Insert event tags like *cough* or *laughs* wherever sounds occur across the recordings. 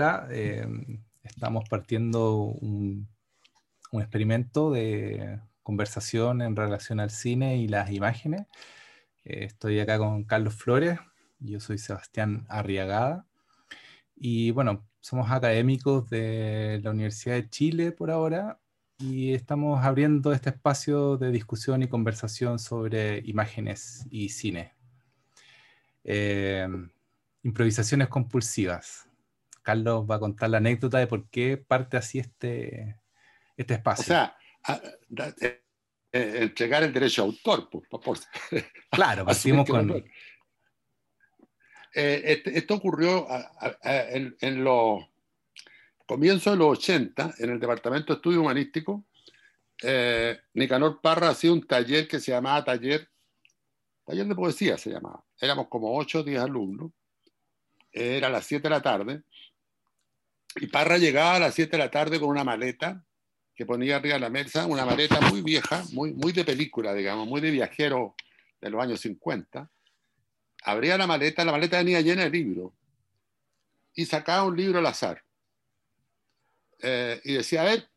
Hola, eh, estamos partiendo un, un, experimento de conversación en relación al cine y las imágenes. Eh, estoy acá con Carlos Flores, yo soy Sebastián Arriagada y bueno, somos académicos de la Universidad de Chile por ahora y estamos abriendo este espacio de discusión y conversación sobre imágenes y cine. Eh, improvisaciones compulsivas. Carlos va a contar la anécdota de por qué parte así este, este espacio. O sea, eh, eh, entregar el derecho a autor. Por, por, *laughs* claro, partimos con... Este, esto ocurrió en, en los comienzo de los 80, en el Departamento de Estudio Humanístico, eh, Nicanor Parra hacía un taller que se llamaba Taller, taller de poesía se llamaba. Éramos como 8 o 10 alumnos. Era a las 7 de la tarde. Y Parra llegaba a las 7 de la tarde con una maleta que ponía arriba de la mesa, una maleta muy vieja, muy, muy de película, digamos, muy de viajero de los años 50. Abría la maleta, la maleta venía llena de libros. Y sacaba un libro al azar eh, y decía, a ver,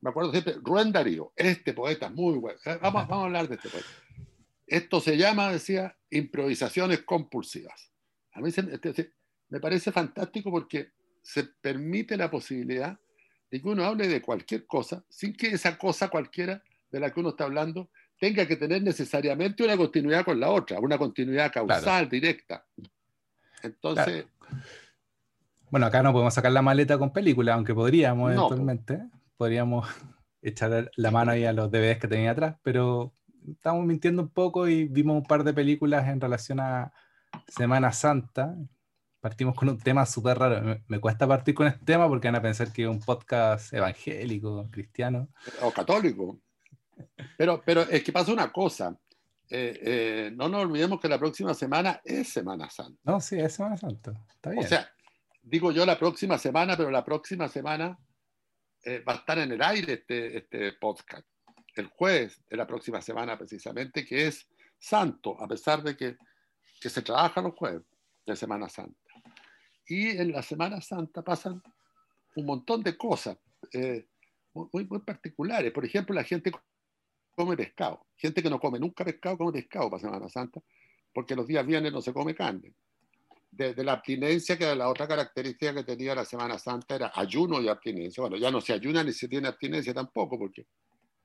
me acuerdo siempre, Rubén Darío, este poeta es muy bueno, eh, vamos, vamos a hablar de este poeta. Esto se llama, decía, improvisaciones compulsivas. A mí este, me parece fantástico porque se permite la posibilidad de que uno hable de cualquier cosa sin que esa cosa cualquiera de la que uno está hablando tenga que tener necesariamente una continuidad con la otra, una continuidad causal, directa. Entonces, bueno, acá no podemos sacar la maleta con película, aunque podríamos eventualmente. Podríamos echar la mano ahí a los DVDs que tenía atrás, pero estamos mintiendo un poco y vimos un par de películas en relación a Semana Santa. Partimos con un tema súper raro. Me, cuesta partir con este tema porque van a pensar que es un podcast evangélico, cristiano. O católico. Pero, pero es que pasa una cosa. Eh, eh, no nos olvidemos que la próxima semana es Semana Santa. No, sí, es Semana Santa. Está bien. O sea, digo yo la próxima semana, pero la próxima semana eh, va a estar en el aire este, este podcast. El jueves de la próxima semana, precisamente, que es santo, a pesar de que, que se trabaja los jueves de Semana Santa. Y en la Semana Santa pasan un montón de cosas eh, muy, muy particulares. Por ejemplo, la gente come pescado. Gente que no come nunca pescado, come pescado para Semana Santa, porque los días viernes no se come carne de, la abstinencia, que la otra característica que tenía la Semana Santa era ayuno y abstinencia. Bueno, ya no se ayuna ni se tiene abstinencia tampoco, porque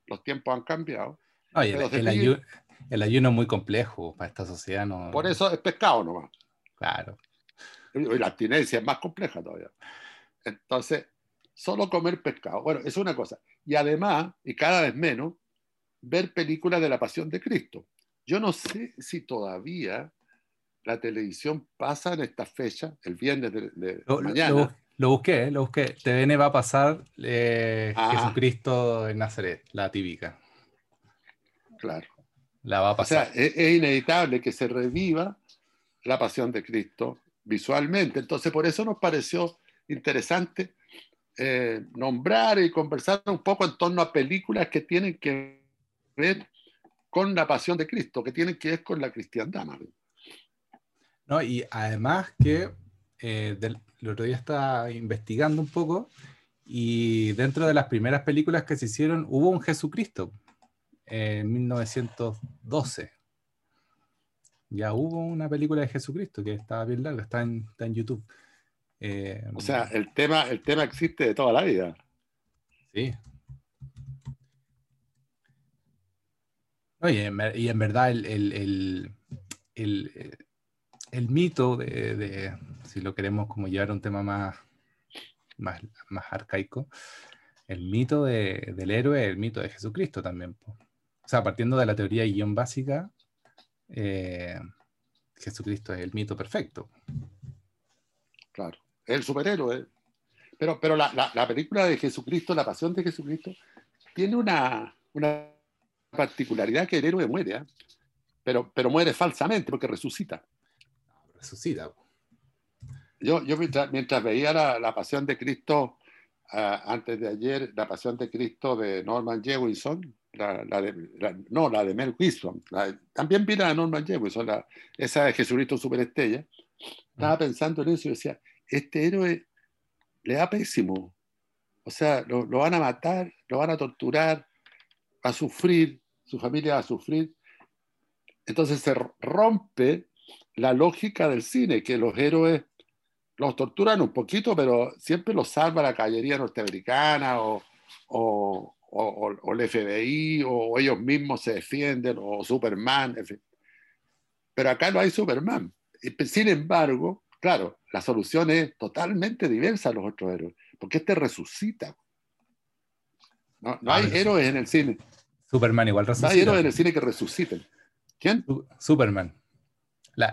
los tiempos han cambiado. el, ayuno, es muy complejo para esta sociedad. No... Por eso es pescado nomás. Claro. La abstinencia es más compleja todavía. Entonces, solo comer pescado. Bueno, es una cosa. Y además, y cada vez menos, ver películas de la Pasión de Cristo. Yo no sé si todavía la televisión pasa en esta fecha, el viernes de, mañana. Lo, busqué, lo busqué. TVN va a pasar eh, ah. Jesucristo en Nazaret, la típica. Claro. La va a pasar. O sea, es, inevitable que se reviva la pasión de Cristo visualmente. Entonces, por eso nos pareció interesante eh, nombrar y conversar un poco en torno a películas que tienen que ver con la pasión de Cristo, que tienen que ver con la cristiandad. No, y además que eh, el otro día estaba investigando un poco y dentro de las primeras películas que se hicieron hubo un Jesucristo en 1912. Ya hubo una película de Jesucristo que estaba bien larga, está en, YouTube. Eh, o sea, el tema, el tema existe de toda la vida. Sí. y, en, verdad el, el mito de, si lo queremos como llevar a un tema más, más, más arcaico, el mito del héroe, el mito de Jesucristo también. O sea, partiendo de la teoría y guion básica, eh, Jesucristo es el mito perfecto. Claro, el superhéroe. Pero, pero la, la, película de Jesucristo, la pasión de Jesucristo, tiene una, una particularidad que el héroe muere, ¿eh? pero, pero muere falsamente porque resucita resucita. Yo, yo mientras, veía la, Pasión de Cristo ah, antes de ayer, la Pasión de Cristo de Norman Jewison, la, no, la de Mel Gibson, también vi la de Norman Jewison, esa de Jesucristo Superestrella, estaba mm. pensando en eso y decía, este héroe le da pésimo. O sea, lo, lo, van a matar, lo van a torturar, a sufrir, su familia va a sufrir. Entonces se rompe la lógica del cine, que los héroes los torturan un poquito, pero siempre los salva la caballería norteamericana o, o, o, el FBI o ellos mismos se defienden o Superman, en fin. Pero acá no hay Superman. Sin embargo, claro, la solución es totalmente diversa a los otros héroes, porque este resucita. No, no hay héroes en el cine. Superman igual resucita. No hay héroes en el cine que resuciten. ¿Quién? Superman.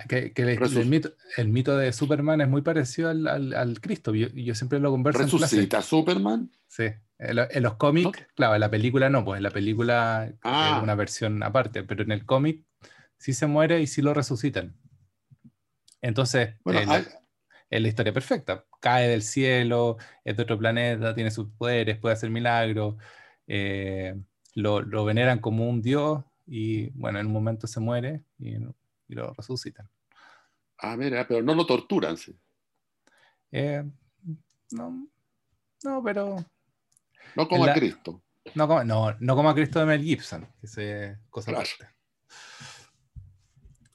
que, el, mito, de Superman es muy parecido al, al, Cristo. Yo, yo, siempre lo converso. ¿Resucita Superman? Sí. En, los cómics, claro, en la película no, pues en la película es ah. una versión aparte, pero en el cómic sí se muere y sí lo resucitan. Entonces, en es la historia perfecta. Cae del cielo, es de otro planeta, tiene sus poderes, puede hacer milagros, eh, lo, lo, veneran como un dios y bueno, en un momento se muere y, lo resucitan. Ah, mira, pero no lo torturan, sí. Eh, no, no, pero no como a Cristo. No como, no, no como a Cristo de Mel Gibson, que cosa aparte.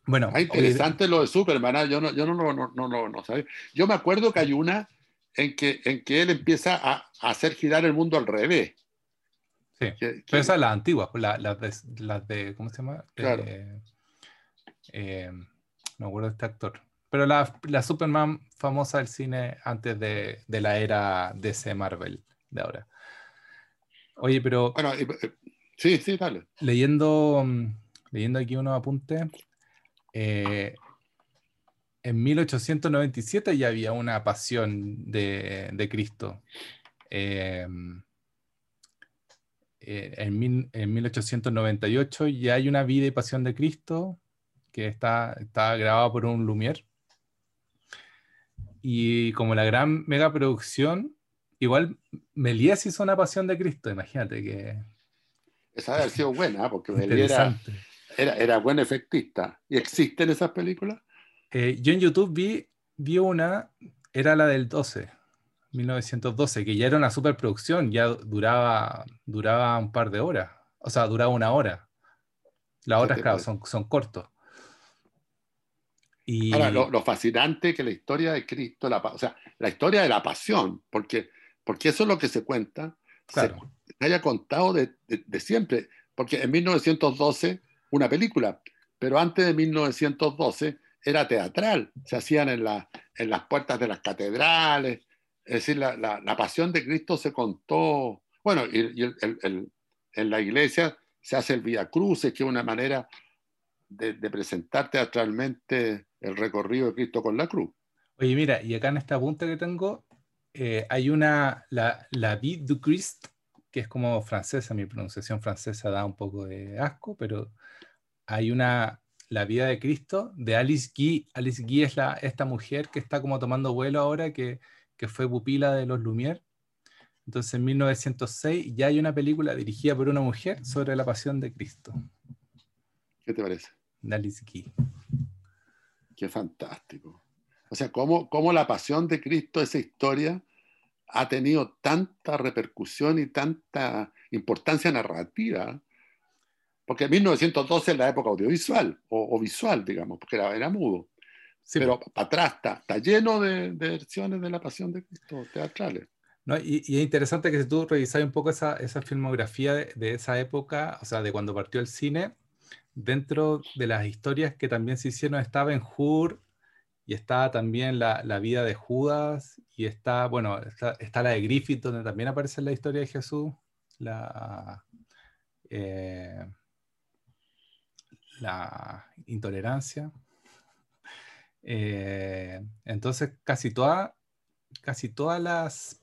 Bueno, es interesante lo de Superman, ¿ah? yo no, yo no, no, no, no, no sabía. Yo me acuerdo que hay una en que, en que él empieza a, hacer girar el mundo al revés. Sí, pero esa es la antigua, las la de, la de, ¿cómo se llama? Claro. Eh, no me acuerdo de este actor. Pero la, la, Superman famosa del cine antes de, de la era DC Marvel de ahora. Oye, pero. Bueno, eh, sí, sí, dale. Leyendo, mm, leyendo aquí unos apuntes. Eh, en 1897 ya había una pasión de, Cristo. Eh, en, en, 1898 ya hay una vida y pasión de Cristo que está, está grabada por un Lumière. Y como la gran megaproducción Igual Melías hizo una pasión de Cristo, imagínate que. Esa debe haber sido buena, porque Melías era, era, buen efectista. ¿Y existen esas películas? Eh, yo en YouTube vi, vi una, era la del 12, 1912, que ya era una superproducción, ya duraba, duraba un par de horas, o sea, duraba una hora. Las otras, claro, son, son cortos. Y... Ahora, lo, lo, fascinante que la historia de Cristo, la, o sea, la historia de la pasión, porque porque eso es lo que se cuenta, se, haya contado de, siempre, porque en 1912 una película, pero antes de 1912 era teatral, se hacían en, la, en las puertas de las catedrales, es decir, la, la, pasión de Cristo se contó, bueno, y, en la iglesia se hace el Via Cruces, que es una manera de, de, presentar teatralmente el recorrido de Cristo con la cruz. Oye, mira, y acá en esta punta que tengo, eh, hay una, la, la Vie du Christ, que es como francesa, mi pronunciación francesa da un poco de asco, pero hay una, La vida de Cristo, de Alice Guy. Alice Guy es la, esta mujer que está como tomando vuelo ahora, que, que fue pupila de los Lumière. Entonces en 1906 ya hay una película dirigida por una mujer sobre la pasión de Cristo. ¿Qué te parece? De Alice Guy. Qué fantástico. O sea, cómo, cómo la pasión de Cristo, esa historia, ha tenido tanta repercusión y tanta importancia narrativa, porque en 1912 es la época audiovisual o, visual, digamos, porque era, era mudo. pero para atrás está, lleno de, versiones de la Pasión de Cristo teatrales. No, y, es interesante que si tú revisas un poco esa, esa filmografía de, de, esa época, o sea, de cuando partió el cine, dentro de las historias que también se hicieron estaba en Hur, y está también la, la, vida de Judas, y está, bueno, está, la de Griffith, donde también aparece la historia de Jesús, la, eh, la intolerancia. Eh, entonces, casi, toda, casi todas las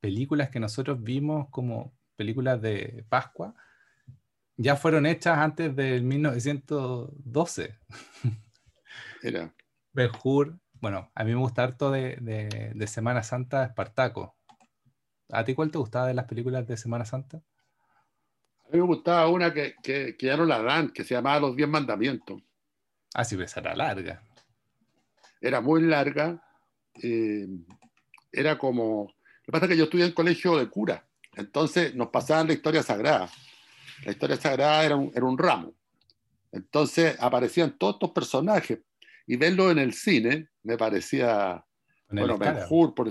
películas que nosotros vimos como películas de Pascua, ya fueron hechas antes del 1912. Era. Benjur, bueno, a mí me gusta harto de, Semana Santa Espartaco. ¿A ti cuál te gustaba de las películas de Semana Santa? A mí me gustaba una que, ya no la dan, que se llamaba Los Diez Mandamientos. Ah, sí, pues era larga. Era muy larga. Eh, era como, Lo que pasa es que yo estudié en colegio de cura, entonces nos pasaban la historia sagrada. La historia sagrada era un, era un ramo. Entonces aparecían todos estos personajes y verlo en el cine me parecía, bueno, mejor, por,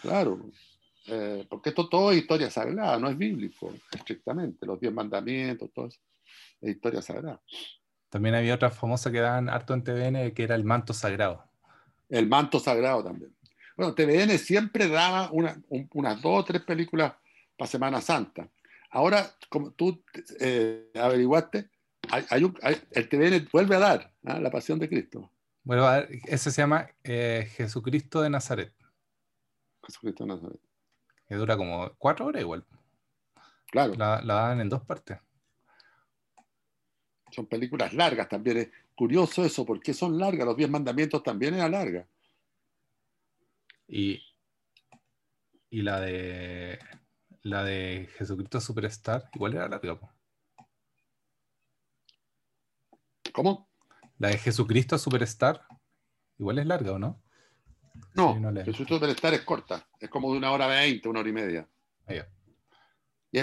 claro, eh, porque esto todo es historia sagrada, no es bíblico, estrictamente, los diez mandamientos, todo eso, es historia sagrada. También había otra famosa que daban harto en TVN, que era el manto sagrado. El manto sagrado también. Bueno, TVN siempre daba unas dos o tres películas para Semana Santa. Ahora, como tú eh, averiguaste, hay, el TVN vuelve a dar ¿ah? La Pasión de Cristo. Bueno, ese se llama eh, Jesucristo de Nazaret. Jesucristo de Nazaret. Que dura como cuatro horas igual. Claro. La, la dan en dos partes. Son películas largas también. Es curioso eso, porque son largas. Los diez mandamientos también eran largas. Y, y la de la de Jesucristo Superstar igual era larga. ¿Cómo? La de Jesucristo Superstar igual es larga, ¿o no? No, Jesucristo Superstar es corta. Es como de una hora veinte, una hora y media. Ah, y,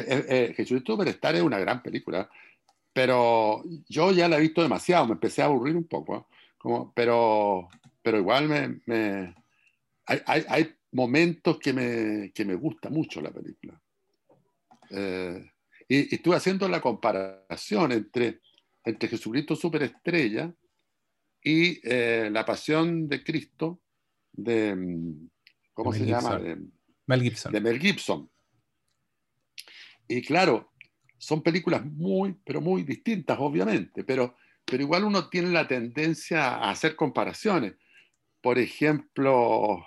Jesucristo Superstar es una gran película, pero yo ya la he visto demasiado, me empecé a aburrir un poco. Como, pero, pero igual me, hay, hay, hay, momentos que me, que me gusta mucho la película. Eh, y, estuve haciendo la comparación entre, entre Jesucristo Superestrella y eh, La Pasión de Cristo de, mm, ¿cómo se llama? De, Mel Gibson. De Mel Gibson. Y claro, son películas muy, pero muy distintas, obviamente, pero, pero igual uno tiene la tendencia a hacer comparaciones. Por ejemplo,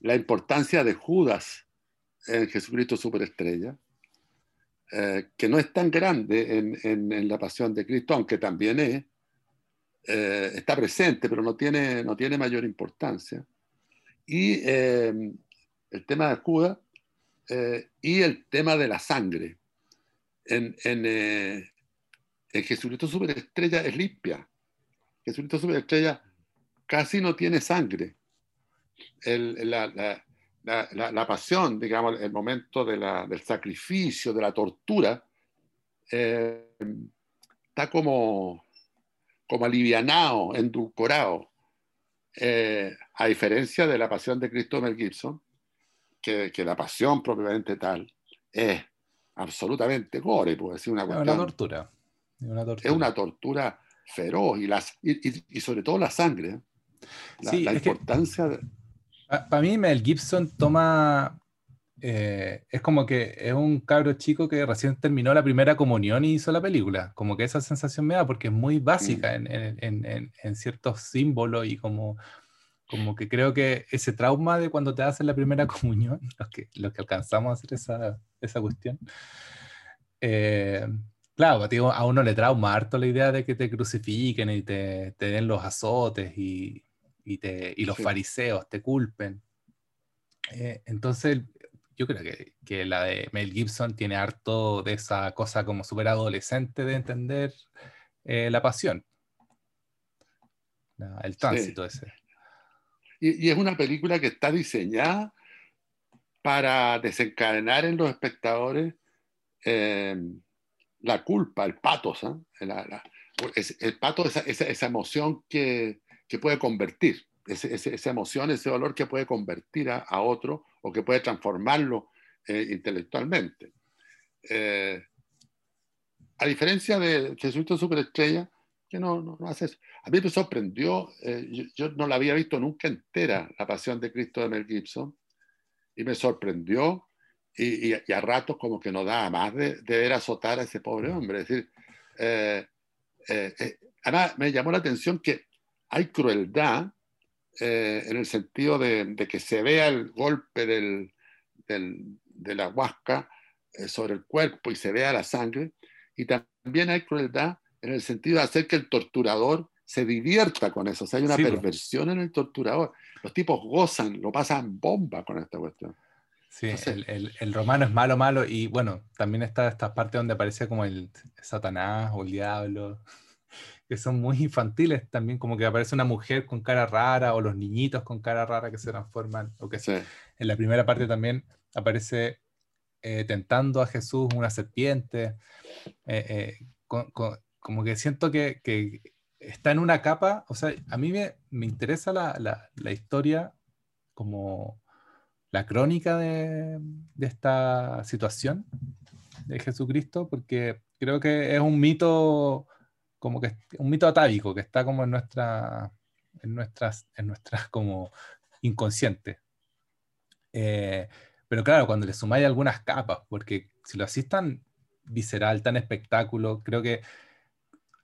la importancia de Judas en Jesucristo Superestrella eh, que no es tan grande en, la pasión de Cristo, aunque también es, eh, está presente, pero no tiene, no tiene mayor importancia. Y eh, el tema de Judas y el tema de la sangre. En, en, Jesucristo Superestrella es limpia. Jesucristo Superestrella casi no tiene sangre. la, la, pasión, digamos, el momento del sacrificio, de la tortura, eh, está como, como alivianado, endulcorado, eh, a diferencia de la pasión de Cristo Mel Gibson, que, la pasión propiamente tal es absolutamente gore, puede decir una cuestión. tortura. Es una tortura feroz y, las, y, sobre todo la sangre. ¿eh? La, importancia de para mí, Mel Gibson toma. Eh, es como que es un cabro chico que recién terminó la primera comunión y hizo la película. Como que esa sensación me da porque es muy básica mm. en, ciertos símbolos y como, como que creo que ese trauma de cuando te hacen la primera *laughs* comunión, los que, los que alcanzamos a hacer esa, esa cuestión, eh, claro, a uno le trauma harto la idea de que te crucifiquen y te, te den los azotes y, y, te, y los fariseos te culpen. Eh, entonces, yo creo que, que, la de Mel Gibson tiene harto de esa cosa como súper adolescente de entender eh, la pasión, el tránsito ese. Y, y, es una película que está diseñada para desencadenar en los espectadores eh, la culpa, el patos, ¿ah? el pato, esa, esa, esa emoción que, que puede convertir, esa emoción, ese valor que puede convertir a, otro o que puede transformarlo eh, intelectualmente. Eh, a diferencia de Jesucristo Superestrella, que no, no, hace eso. A mí me sorprendió, eh, yo, no la había visto nunca entera, La Pasión de Cristo de Mel Gibson, y me sorprendió, y, a ratos como que no daba más de, ver azotar a ese pobre hombre. Es decir, además me llamó la atención que hay crueldad eh, en el sentido de, que se vea el golpe del, de la huasca eh, sobre el cuerpo y se vea la sangre, y también hay crueldad en el sentido de hacer que el torturador se divierta con eso. O sea, hay una perversión en el torturador. Los tipos gozan, lo pasan bomba con esta cuestión. Sí, el, el, romano es malo, malo, y bueno, también está esta parte donde aparece como el Satanás o el diablo que son muy infantiles también, como que aparece una mujer con cara rara o los niñitos con cara rara que se transforman. O que en la primera parte también aparece eh, tentando a Jesús una serpiente. Eh, eh, como que siento que, está en una capa, o sea, a mí me, interesa la, historia como la crónica de, de, esta situación de Jesucristo, porque creo que es un mito, como que un mito atávico, que está como en nuestra, en nuestras, en nuestras *laughs* como inconsciente. Pero claro, cuando le sumáis algunas capas, porque si lo hacís tan visceral, tan espectáculo, creo que,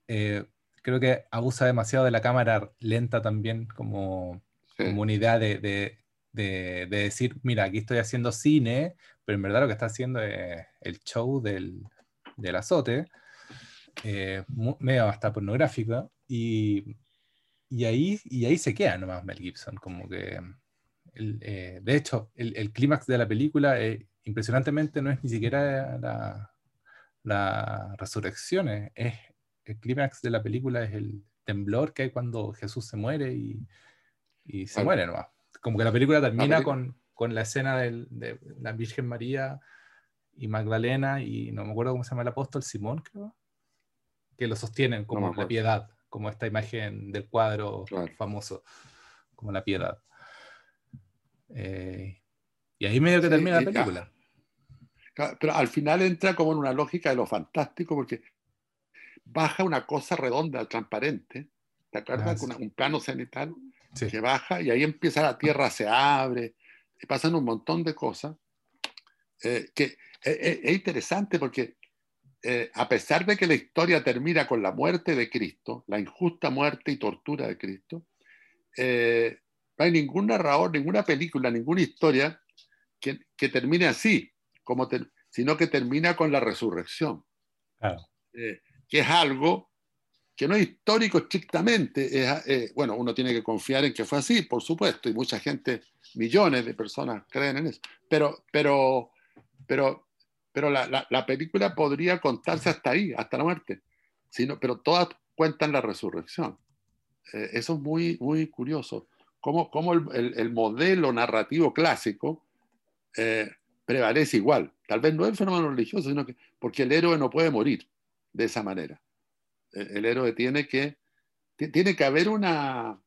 eh, creo que abusa demasiado de la cámara lenta también como, como una idea de, de, de, decir, mira, aquí estoy haciendo cine, pero en verdad lo que está haciendo es el show del, del azote, eh, medio hasta pornográfico, y, y, ahí, y ahí se queda nomás Mel Gibson, como que eh, de hecho, el, clímax de la película, eh, impresionantemente, no es ni siquiera la, la resurrección, es, el clímax de la película es el temblor que hay cuando Jesús se muere y, y se muere nomás. Como que la película termina Con, con, la escena de la Virgen María y Magdalena y no me acuerdo cómo se llama el apóstol, Simón creo, que lo sostienen como la piedad, como esta imagen del cuadro famoso, como la piedad. Eh, y ahí medio que termina la película. pero al final entra como en una lógica de lo fantástico porque baja una cosa redonda, transparente, ¿te acuerdas? Ah, un plano cenital que baja y ahí empieza la tierra, se abre, y pasan un montón de cosas. Eh, que e, e, es, interesante porque eh, a pesar de que la historia termina con la muerte de Cristo, la injusta muerte y tortura de Cristo, eh, no hay ningún narrador, ninguna película, ninguna historia que, que termine así, como sino que termina con la resurrección. Eh, que es algo que no es histórico estrictamente. Eh, bueno, uno tiene que confiar en que fue así, por supuesto, y mucha gente, millones de personas creen en eso. Pero, pero, pero, pero la, la, película podría contarse hasta ahí, hasta la muerte, sino, pero todas cuentan la resurrección. Eh, eso es muy, muy curioso cómo, el, modelo narrativo clásico eh, prevalece igual. Tal vez no es el fenómeno religioso, sino que porque el héroe no puede morir de esa manera. El, héroe tiene que, tiene que haber una,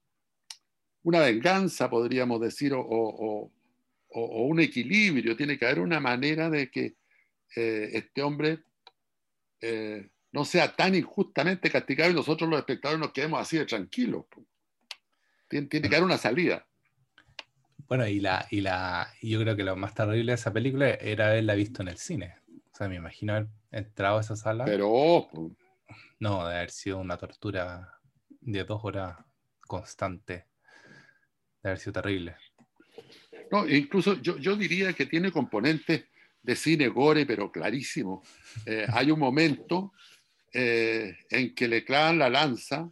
una venganza, podríamos decir, o, un equilibrio, tiene que haber una manera de que eh, este hombre eh, no sea tan injustamente castigado y nosotros los espectadores nos quedemos así de tranquilos. Tiene, que haber una salida. Bueno, y, la, y, la, yo creo que lo más terrible de esa película era haberla visto en el cine. O sea, me imagino haber entrado a esa sala. Pero. No, de haber sido una tortura de dos horas constante. De haber sido terrible. No, incluso yo, yo diría que tiene componentes de cine gore, pero clarísimo. Eh, hay un momento eh, en que le clavan la lanza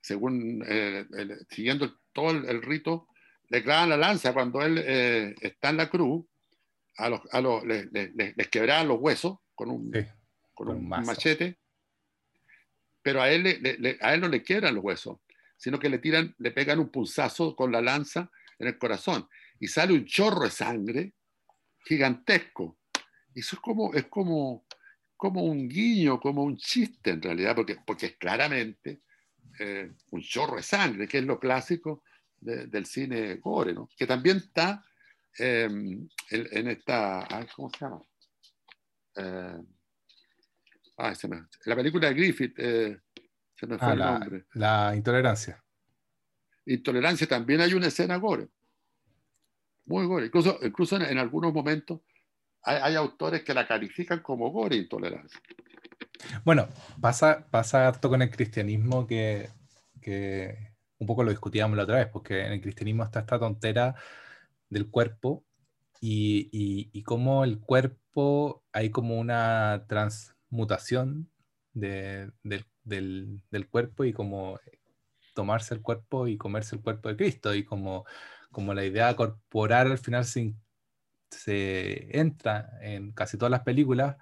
según, eh, siguiendo todo el, rito, le clavan la lanza cuando él está en la cruz, a los, a los, les, les, quebraban los huesos con un, con un, machete, pero a él, a él no le quiebran los huesos, sino que le tiran, le pegan un pulsazo con la lanza en el corazón y sale un chorro de sangre gigantesco. Eso es como, es como, como un guiño, como un chiste en realidad, porque, porque claramente eh, un chorro de sangre, que es lo clásico del cine gore, ¿no? que también está em, en, esta, ¿cómo se llama? Eh, la película de Griffith, eh, se me fue ah, el la, nombre. La intolerancia. Intolerancia también hay una escena gore. Muy gore. Incluso, incluso en, algunos momentos hay, hay, autores que la califican como gore intolerancia. Bueno, pasa, pasa harto con el cristianismo que, un poco lo discutíamos la otra vez, porque en el cristianismo está esta tontera del cuerpo y, y, cómo el cuerpo hay como una transmutación del, cuerpo y como tomarse el cuerpo y comerse el cuerpo de Cristo y como, como la idea corporal al final se, entra en casi todas las películas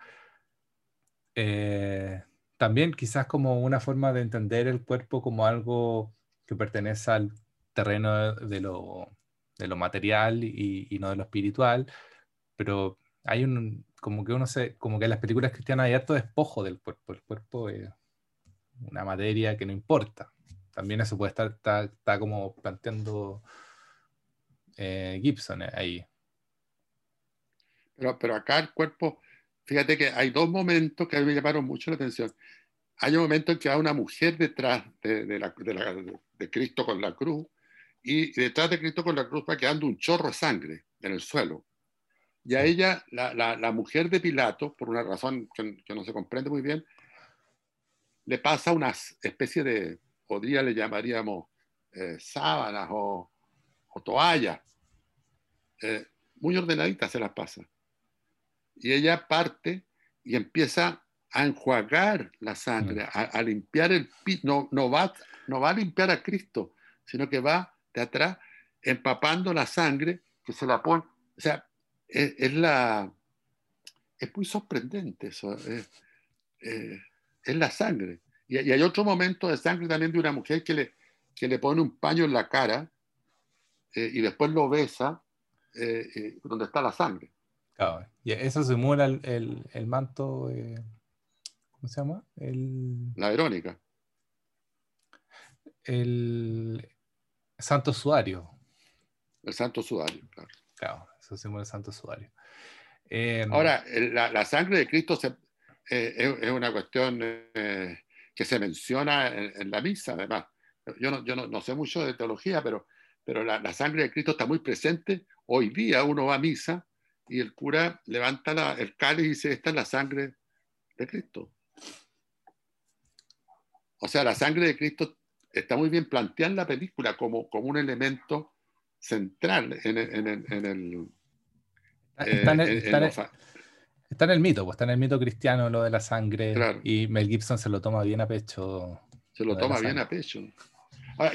eh, también quizás como una forma de entender el cuerpo como algo que pertenece al terreno de lo, de lo material y, no de lo espiritual, pero hay un, como que uno se, como que en las películas cristianas hay harto despojo del cuerpo, el cuerpo es una materia que no importa. También eso puede estar, está, como planteando eh, Gibson ahí. Pero, pero acá el cuerpo, fíjate que hay dos momentos que a mí me llamaron mucho la atención. Hay un momento en que hay una mujer detrás de, de, la, de, Cristo con la cruz y detrás de Cristo con la cruz va quedando un chorro de sangre en el suelo. Y a ella, la, la, mujer de Pilato, por una razón que, que, no se comprende muy bien, le pasa una especie de, podría le llamaríamos eh, sábanas o, o toallas, eh, muy ordenaditas se las pasa. Y ella parte y empieza a enjuagar la sangre, mm. a, limpiar el no, no, va, no va a limpiar a Cristo, sino que va de atrás empapando la sangre que se la pone. O sea, es, la. Es muy sorprendente eso. Es, eh, la sangre. Y, hay otro momento de sangre también de una mujer que le, que le pone un paño en la cara eh, y después lo besa eh, donde está la sangre. Claro, y eso simula el, el, el manto, ¿cómo se llama? La Verónica. El Santo Sudario. El Santo Sudario, claro. Claro, eso simula el Santo Sudario. Em, Ahora, la, la, sangre de Cristo se, eh, es, una cuestión eh, que se menciona en, la misa, además. Yo, no, yo no, no, sé mucho de teología, pero, pero la, la, sangre de Cristo está muy presente. Hoy día uno va a misa y el cura levanta el cáliz y dice, esta es la sangre de Cristo. O sea, la sangre de Cristo está muy bien planteada en la película como, como un elemento central en, en, en, el... Está, en, el, está, en el mito, pues está en el mito cristiano lo de la sangre y Mel Gibson se lo toma bien a pecho. Se lo, toma bien a pecho.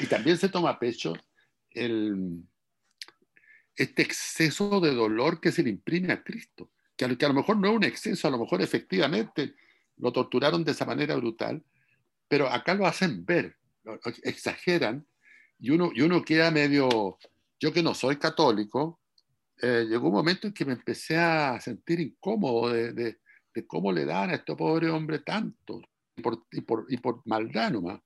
y también se toma a pecho el, este exceso de dolor que se le imprime a Cristo, que a, que a lo mejor no es un exceso, a lo mejor efectivamente lo torturaron de esa manera brutal, pero acá lo hacen ver, exageran, y uno, y uno queda medio, yo que no soy católico, eh, llegó un momento en que me empecé a sentir incómodo de, de, cómo le dan a este pobre hombre tanto, y por, y por, y por maldad nomás.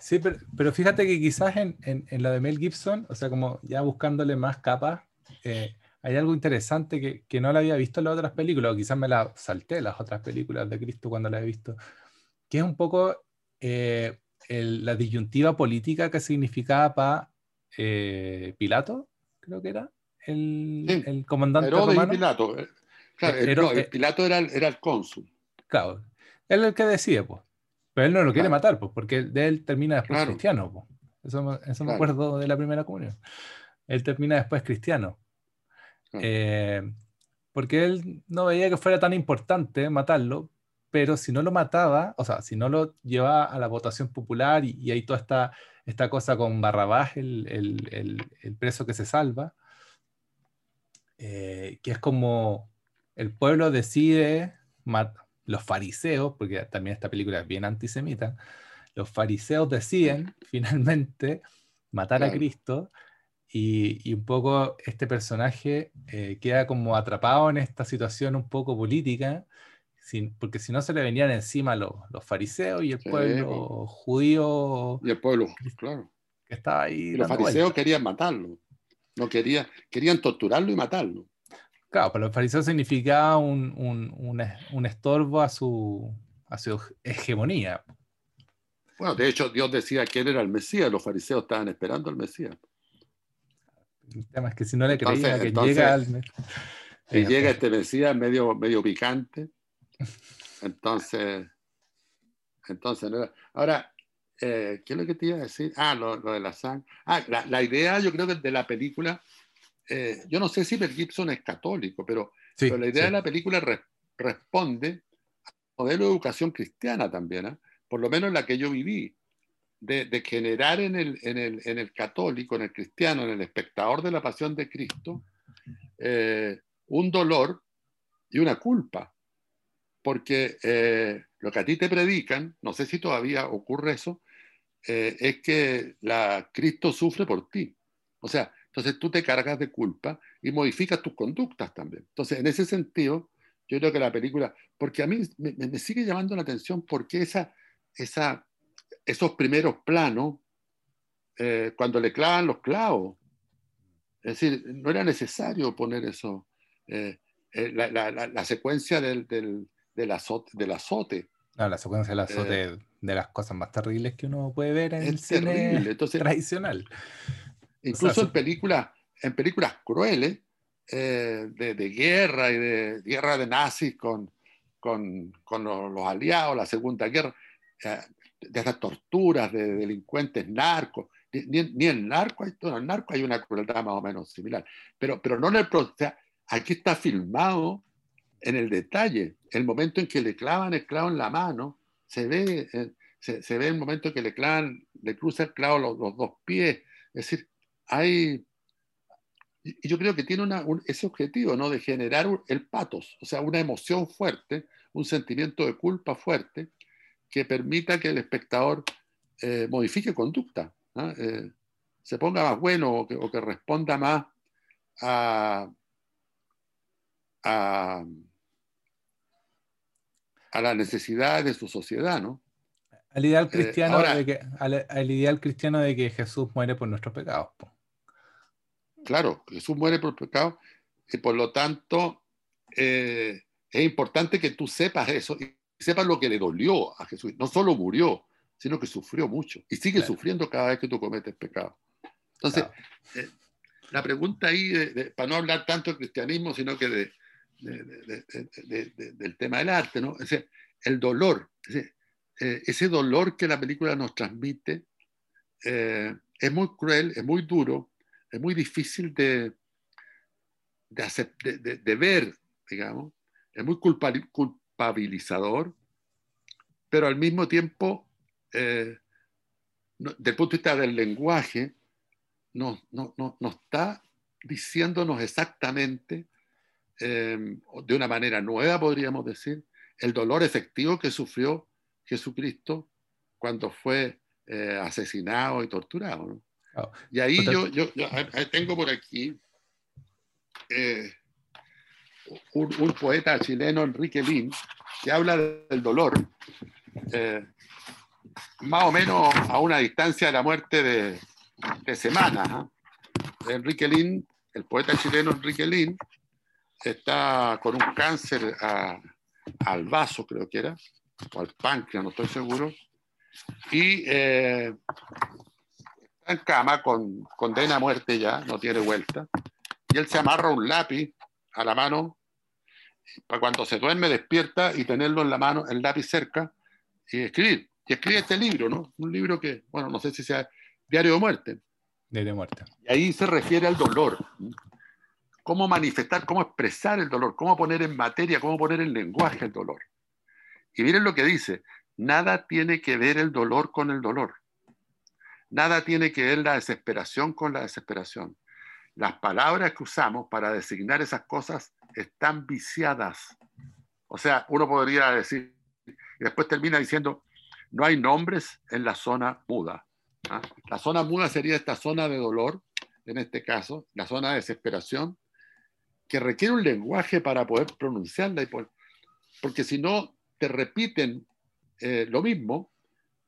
Sí, pero, fíjate que quizás en, en, la de Mel Gibson, o sea, como ya buscándole más capas, eh, hay algo interesante que, que, no la había visto en las otras películas, o quizás me la salté las otras películas de Cristo cuando la he visto, que es un poco eh, la disyuntiva política que significaba para eh, Pilato, creo que era, el, el comandante romano. Pilato. Claro, el, Pilato era, era el cónsul. Claro, él es el que decide, pues. Pero él no lo quiere matar, pues, porque de él termina después cristiano. Pues. Eso, eso me acuerdo de la primera comunión. Él termina después cristiano. Eh, porque él no veía que fuera tan importante matarlo, pero si no lo mataba, o sea, si no lo llevaba a la votación popular y, y hay toda esta, esta cosa con Barrabás, el, el, el, preso que se salva, eh, que es como el pueblo decide matar los fariseos, porque también esta película es bien antisemita, los fariseos deciden *laughs* finalmente matar a Cristo y, un poco este personaje eh, queda como atrapado en esta situación un poco política, sin, porque si no se le venían encima los, los fariseos y el pueblo judío. Y el pueblo, claro. Que estaba ahí. los fariseos querían matarlo, no querían, querían torturarlo y matarlo. Claro, para los fariseos significaba un, un, un, estorbo a su, a su hegemonía. Bueno, de hecho, Dios decía que él era el Mesías, los fariseos estaban esperando al Mesías. El tema es que si no le creía que llega al Si llega este Mesías medio, medio picante, entonces, entonces Ahora, eh, ¿qué es lo que te iba a decir? Ah, lo, lo de la sangre. Ah, la, la, idea, yo creo que de la película eh, yo no sé si Mel Gibson es católico, pero, la idea de la película responde al modelo de educación cristiana también, ¿eh? por lo menos la que yo viví, de, generar en el, en, el, en el, católico, en el cristiano, en el espectador de la pasión de Cristo, eh, un dolor y una culpa. Porque lo que a ti te predican, no sé si todavía ocurre eso, es que la, Cristo sufre por ti O sea, entonces tú te cargas de culpa y modificas tus conductas también. Entonces, en ese sentido, yo creo que la película, porque a mí me, sigue llamando la atención porque esa, esa, esos primeros planos, eh, cuando le clavan los clavos, es decir, no era necesario poner eso, eh, eh, la, la, la, secuencia del, del, del, azote, del azote. No, la secuencia del azote de las cosas más terribles que uno puede ver en el cine Entonces, tradicional. Incluso en, películas, en películas crueles, eh, de, de, guerra y de guerra de nazis con, con, con los, aliados, la Segunda Guerra, eh, de esas torturas de, delincuentes narcos. Ni, ni, el narco, hay, el narco hay una crueldad más o menos similar, pero, pero no en el... O sea, aquí está filmado en el detalle, el momento en que le clavan el clavo en la mano, se ve, eh, se, se, ve el momento en que le clavan, le cruza el clavo los, los dos pies, es decir, hay, y yo creo que tiene ese objetivo, ¿no? De generar el patos, o sea, una emoción fuerte, un sentimiento de culpa fuerte, que permita que el espectador eh, modifique conducta, eh, se ponga más bueno o que, responda más a, a, a las necesidades de su sociedad, ¿no? Al ideal eh, cristiano, de que, al, ideal cristiano de que Jesús muere por nuestros pecados. Claro, Jesús muere por pecado y por lo tanto eh, es importante que tú sepas eso y sepas lo que le dolió a Jesús. No solo murió, sino que sufrió mucho y sigue sufriendo cada vez que tú cometes pecado. Entonces, eh, la pregunta ahí, para no hablar tanto de cristianismo, sino que de, del tema del arte, ¿no? el dolor, eh, ese, dolor que la película nos transmite es muy cruel, es muy duro, es muy difícil de, de, ver, digamos, es muy culpabilizador, pero al mismo tiempo, eh, desde el punto de vista del lenguaje, no, no, no, está diciéndonos exactamente, em, de una manera nueva, podríamos decir, el dolor efectivo que sufrió Jesucristo cuando fue eh, asesinado y torturado. Y ahí yo, yo, tengo por aquí eh, un, poeta chileno, Enrique Lin, que habla del dolor, eh, más o menos a una distancia de la muerte de, de semanas. ¿ah? Enrique Lin, el poeta chileno Enrique Lin, está con un cáncer al vaso, creo que era, o al páncreas, no estoy seguro, y eh, en cama con condena a muerte ya, no tiene vuelta, y él se amarra un lápiz a la mano para cuando se duerme despierta y tenerlo en la mano, el lápiz cerca y escribir. Y escribe este libro, ¿no? Un libro que, bueno, no sé si sea Diario de Muerte. Diario de Muerte. Y ahí se refiere al dolor. Cómo manifestar, cómo expresar el dolor, cómo poner en materia, cómo poner en lenguaje el dolor. Y miren lo que dice, nada tiene que ver el dolor con el dolor. Nada tiene que ver la desesperación con la desesperación. Las palabras que usamos para designar esas cosas están viciadas. O sea, uno podría decir, y después termina diciendo, no hay nombres en la zona muda. ¿ah? La zona muda sería esta zona de dolor, en este caso, la zona de desesperación, que requiere un lenguaje para poder pronunciarla, y porque si no, te repiten eh, lo mismo,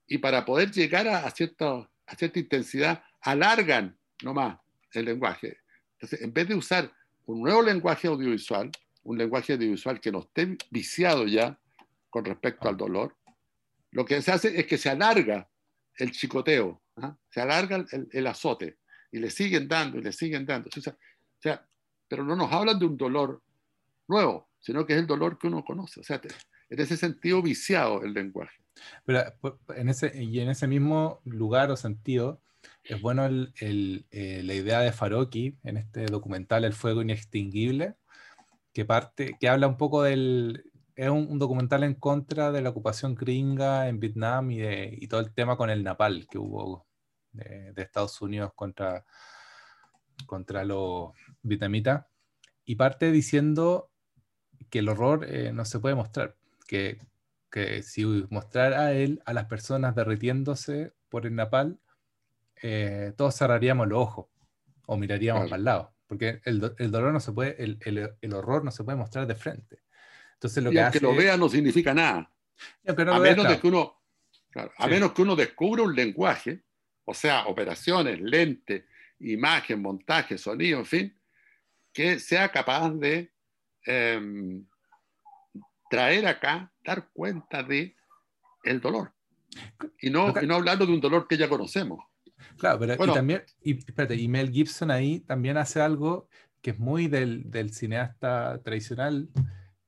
y para poder llegar a, a ciertos a cierta intensidad, alargan nomás el lenguaje. Entonces, en vez de usar un nuevo lenguaje audiovisual, un lenguaje audiovisual que no esté viciado ya con respecto al dolor, lo que se hace es que se alarga el chicoteo, ¿ah? se alarga el, azote y le siguen dando y le siguen dando. O sea, o sea, pero no nos hablan de un dolor nuevo, sino que es el dolor que uno conoce. O sea, en ese sentido viciado el lenguaje. Pero pues, en ese, y en ese mismo lugar o sentido, es bueno el, eh, la idea de Faroki en este documental El Fuego Inextinguible, que, parte, que habla un poco del... Es un, documental en contra de la ocupación gringa en Vietnam y, de, y todo el tema con el Napal que hubo de, de Estados Unidos contra, contra los vietnamitas. Y parte diciendo que el horror eh, no se puede mostrar, que que si mostrara a él a las personas derritiéndose por el napal, eh, todos cerraríamos los ojos o miraríamos para el lado, porque el, dolor no se puede, el, horror no se puede mostrar de frente. Entonces lo y que lo vea no significa nada. a menos de que uno, a menos que uno descubra un lenguaje, o sea, operaciones, lente, imagen, montaje, sonido, en fin, que sea capaz de em, traer acá, dar cuenta de el dolor. Y no, y no hablando de un dolor que ya conocemos. Claro, pero y también, y, espérate, y Mel Gibson ahí también hace algo que es muy del, del cineasta tradicional,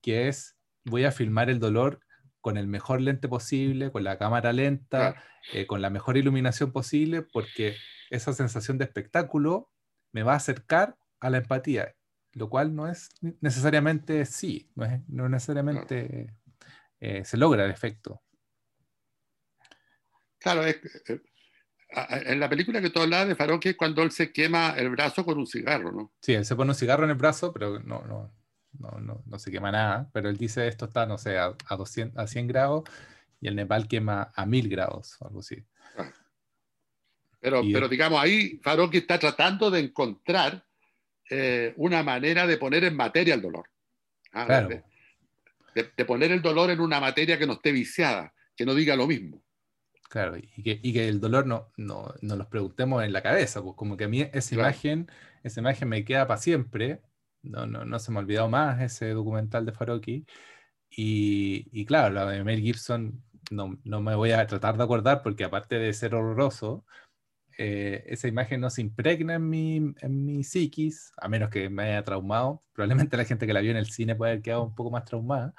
que es voy a filmar el dolor con el mejor lente posible, con la cámara lenta, eh, con la mejor iluminación posible, porque esa sensación de espectáculo me va a acercar a la empatía, lo cual no es necesariamente sí, no, es, no necesariamente eh, se logra el efecto. Claro, es, eh, en la película que tú hablabas de Farón, que es cuando él se quema el brazo con un cigarro, ¿no? Sí, él se pone un cigarro en el brazo, pero no, no, no, no, no se quema nada. Pero él dice esto está, no sé, a, a, 200, a 100 grados y el Nepal quema a 1000 grados o algo así. Pero, pero digamos, ahí Farón está tratando de encontrar eh, una manera de poner en materia el dolor. ¿ah? Claro. De, de, poner el dolor en una materia que no esté viciada, que no diga lo mismo. Claro, y que, y que el dolor no, no, no, los preguntemos en la cabeza, pues como que a mí esa imagen, esa imagen me queda para siempre, no, no, no, se me ha olvidado más ese documental de Faroki, y, y claro, la de Mel Gibson no, no, me voy a tratar de acordar porque aparte de ser horroroso, eh, esa imagen no se impregna en mi, en mi psiquis, a menos que me haya traumado, probablemente la gente que la vio en el cine puede haber quedado un poco más traumada,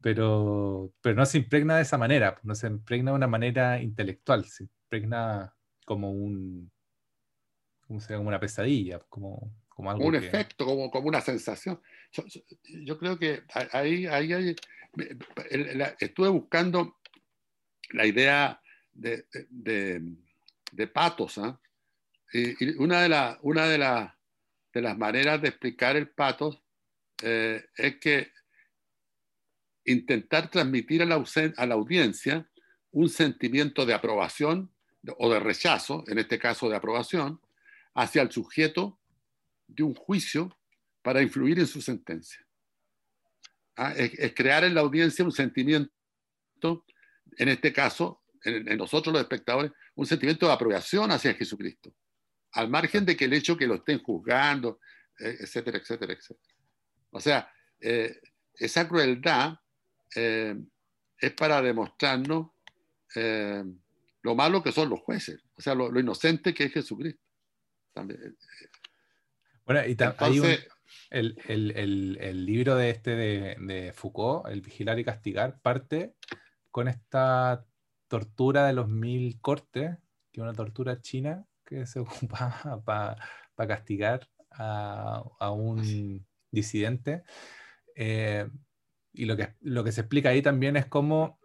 pero, pero no se impregna de esa manera, no se impregna de una manera intelectual, se impregna como un, como, como una pesadilla, como, como algo un efecto, como, como una sensación. Yo, creo que ahí, ahí, estuve buscando la idea de, de, de patos, ¿ah? y, una, de, la, una de, la, de las maneras de explicar el patos eh, es que intentar transmitir a la, a la audiencia un sentimiento de aprobación o de rechazo, en este caso de aprobación, hacia el sujeto de un juicio para influir en su sentencia. Ah, es, crear en la audiencia un sentimiento, en este caso, en, nosotros los espectadores, un sentimiento de aprobación hacia Jesucristo, al margen de que el hecho que lo estén juzgando, eh, etcétera, etcétera, etcétera. O sea, eh, esa crueldad eh, es para demostrarnos eh, lo malo que son los jueces, o sea, lo, inocente que es Jesucristo. También. Bueno, y Entonces, el, el, el, libro de este de, de, Foucault, El vigilar y castigar, parte con esta tortura de los mil cortes, que es una tortura china que se *laughs* ocupa para castigar a, un disidente. Eh, y lo que, lo que se explica ahí también es cómo,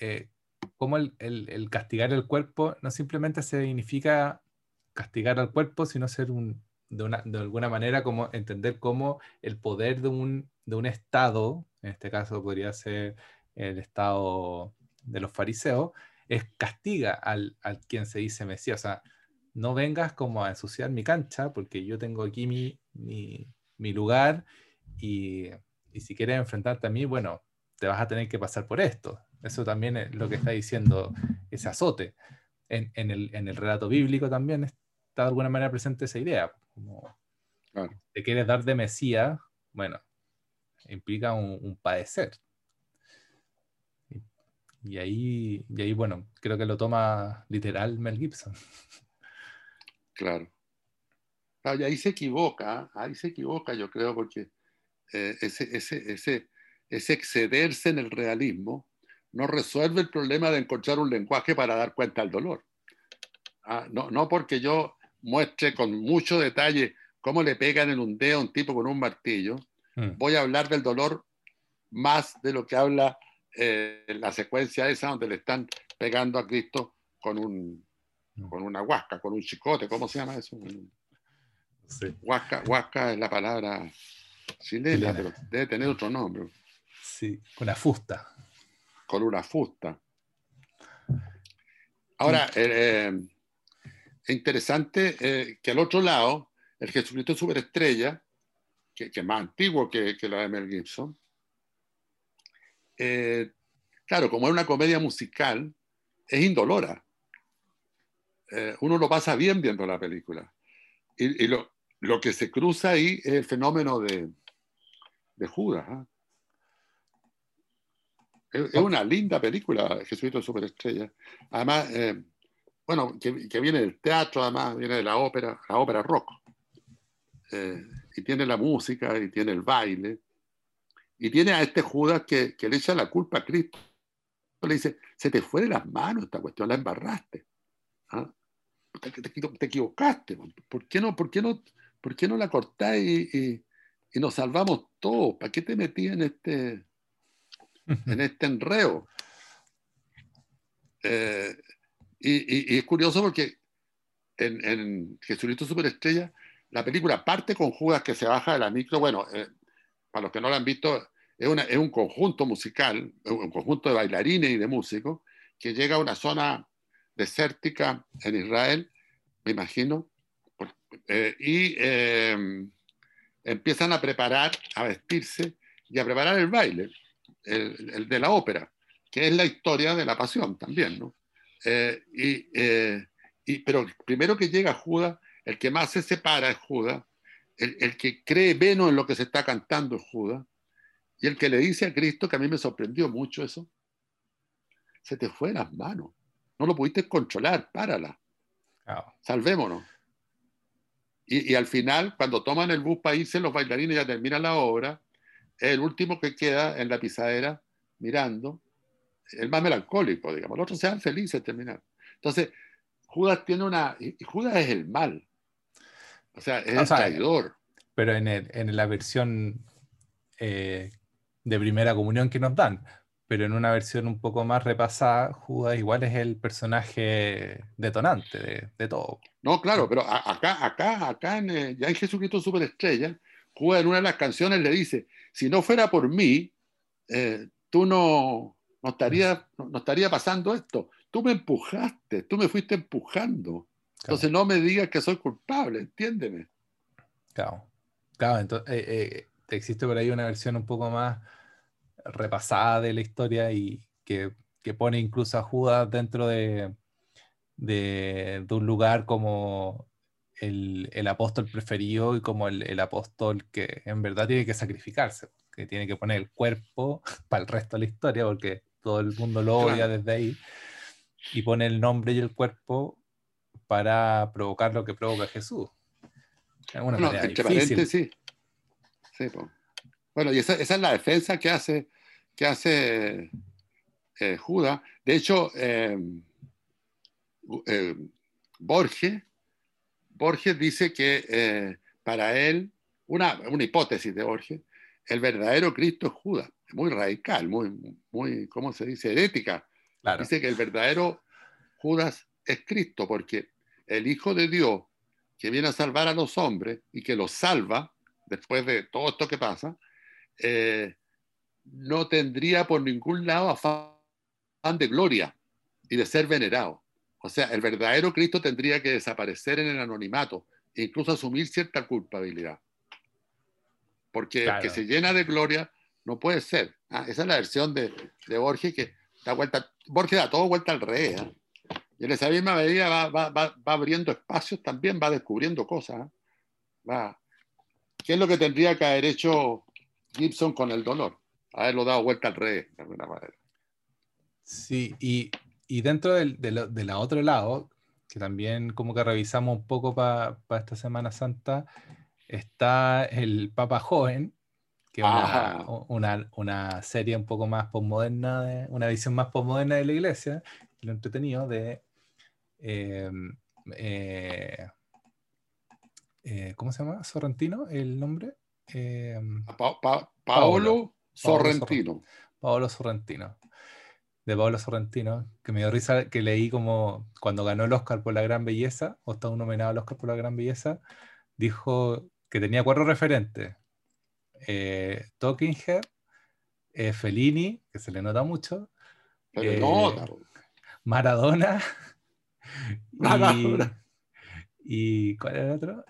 eh, cómo el, castigar el cuerpo no simplemente significa castigar al cuerpo, sino ser un, de, de alguna manera como entender cómo el poder de un, de un Estado, en este caso podría ser el Estado de los fariseos, es castiga al, al quien se dice Mesías. O sea, no vengas como a ensuciar mi cancha porque yo tengo aquí mi, mi, mi lugar y y si quieres enfrentarte a mí, bueno, te vas a tener que pasar por esto. Eso también es lo que está diciendo ese azote. En, en, el, en el, relato bíblico también está de alguna manera presente esa idea. Como te quieres dar de Mesías, bueno, implica un, padecer. Y, ahí, y ahí, bueno, creo que lo toma literal Mel Gibson. Claro. claro y ahí se equivoca, ahí se equivoca, yo creo, porque eh, ese, ese, ese, ese excederse en el realismo no resuelve el problema de encontrar un lenguaje para dar cuenta del dolor. Ah, no, no porque yo muestre con mucho detalle cómo le pegan en un dedo a un tipo con un martillo, mm. voy a hablar del dolor más de lo que habla eh, la secuencia esa donde le están pegando a Cristo con, un, mm. con una huasca, con un chicote, ¿cómo se llama eso? Sí. Huasca, huasca es la palabra Chilena, pero debe tener otro nombre. Sí, con la fusta. Con una fusta. Ahora, eh, eh, es interesante eh, que al otro lado el Jesucristo Superestrella, que, que es más antiguo que, que la de Mel Gibson, eh, claro, como es una comedia musical, es indolora. Eh, uno lo pasa bien viendo la película. Y, lo, que se cruza ahí es el fenómeno de, Judas. ¿ah? Es, una linda película, Jesucristo Superestrella. Además, eh, bueno, que, viene del teatro, además, viene de la ópera, la ópera rock. Y tiene la música, y tiene el baile. Y tiene a este Judas que, le echa la culpa a Cristo. Le dice, se te fue de las manos esta cuestión, la embarraste. ¿Ah? Te, equivocaste. ¿Por qué no, por qué no, por qué no la cortás y, y, nos salvamos todos? ¿Para qué te metías en este, en este enreo? Eh, y, es curioso porque en, en Jesucristo Superestrella, la película parte con Judas que se baja de la micro. Bueno, eh, para los que no la han visto, es, una, es un conjunto musical, un conjunto de bailarines y de músicos que llega a una zona desértica en Israel, me imagino, eh, y eh, empiezan a preparar, a vestirse y a preparar el baile, el, el, de la ópera, que es la historia de la pasión también, ¿no? Eh, eh, y, pero primero que llega Judas, el que más se separa es Judas, el, que cree menos en lo que se está cantando es Judas, y el que le dice a Cristo, que a mí me sorprendió mucho eso, se te fue de las manos, no lo pudiste controlar, párala, salvémonos. Y, y, al final, cuando toman el bus para irse, los bailarines ya terminan la obra, el último que queda en la pisadera mirando, el más melancólico, digamos. Los otros sean felices terminar. Entonces, Judas tiene una. Y Judas es el mal. O sea, es el traidor. Pero en, en la versión eh, de primera comunión que nos dan, pero en una versión un poco más repasada, Judas igual es el personaje detonante de, de todo. No, claro, pero acá, acá, acá, en, eh, ya en Jesucristo Superestrella, Judas en una de las canciones le dice: Si no fuera por mí, eh, tú no, no estaría, no, estaría pasando esto. Tú me empujaste, tú me fuiste empujando. Entonces no me digas que soy culpable, entiéndeme. Claro, claro, entonces eh, eh, existe por ahí una versión un poco más repasada de la historia y que, que pone incluso a Judas dentro de, de, un lugar como el, el, apóstol preferido y como el, el, apóstol que en verdad tiene que sacrificarse, que tiene que poner el cuerpo *laughs* para el resto de la historia, porque todo el mundo lo odia desde ahí, y pone el nombre y el cuerpo para provocar lo que provoca Jesús. bueno, entre sí. Bueno, y esa, esa, es la defensa que hace, que hace eh, Judas. De hecho, eh, eh, Borges, Borges dice que para él, una, una hipótesis de Borges, el verdadero Cristo es Judas muy radical, muy, muy, ¿cómo se dice? Herética. Dice que el verdadero Judas es Cristo, porque el Hijo de Dios que viene a salvar a los hombres y que los salva después de todo esto que pasa, eh, no tendría por ningún lado afán de gloria y de ser venerado. O sea, el verdadero Cristo tendría que desaparecer en el anonimato e incluso asumir cierta culpabilidad. Porque el que se llena de gloria no puede ser. ¿ah? Esa es la versión de, de, Borges que da vuelta, Borges da todo vuelta al revés. ¿ah? Y en esa misma medida va, va, va, va, abriendo espacios también, va descubriendo cosas. Va. ¿Qué es lo que tendría que haber hecho Gibson con el dolor? Haberlo dado vuelta al revés, de alguna manera. Sí, y, y dentro del, de, la otro lado, que también como que revisamos un poco para esta Semana Santa, está el Papa Joven, que es una, una, serie un poco más postmoderna, una visión más postmoderna de la iglesia, lo entretenido de... Em, eh, eh, ¿Cómo se llama? ¿Sorrentino? ¿El nombre? Em, Paolo, Sorrentino. Paolo Sorrentino. De Paolo Sorrentino, que me dio risa que leí como cuando ganó el Oscar por la gran belleza, o está un nominado al Oscar por la gran belleza, dijo que tenía cuatro referentes eh, Talking Head, eh, Fellini, que se le nota mucho, eh, *laughs* Maradona, Y, ¿cuál era el otro?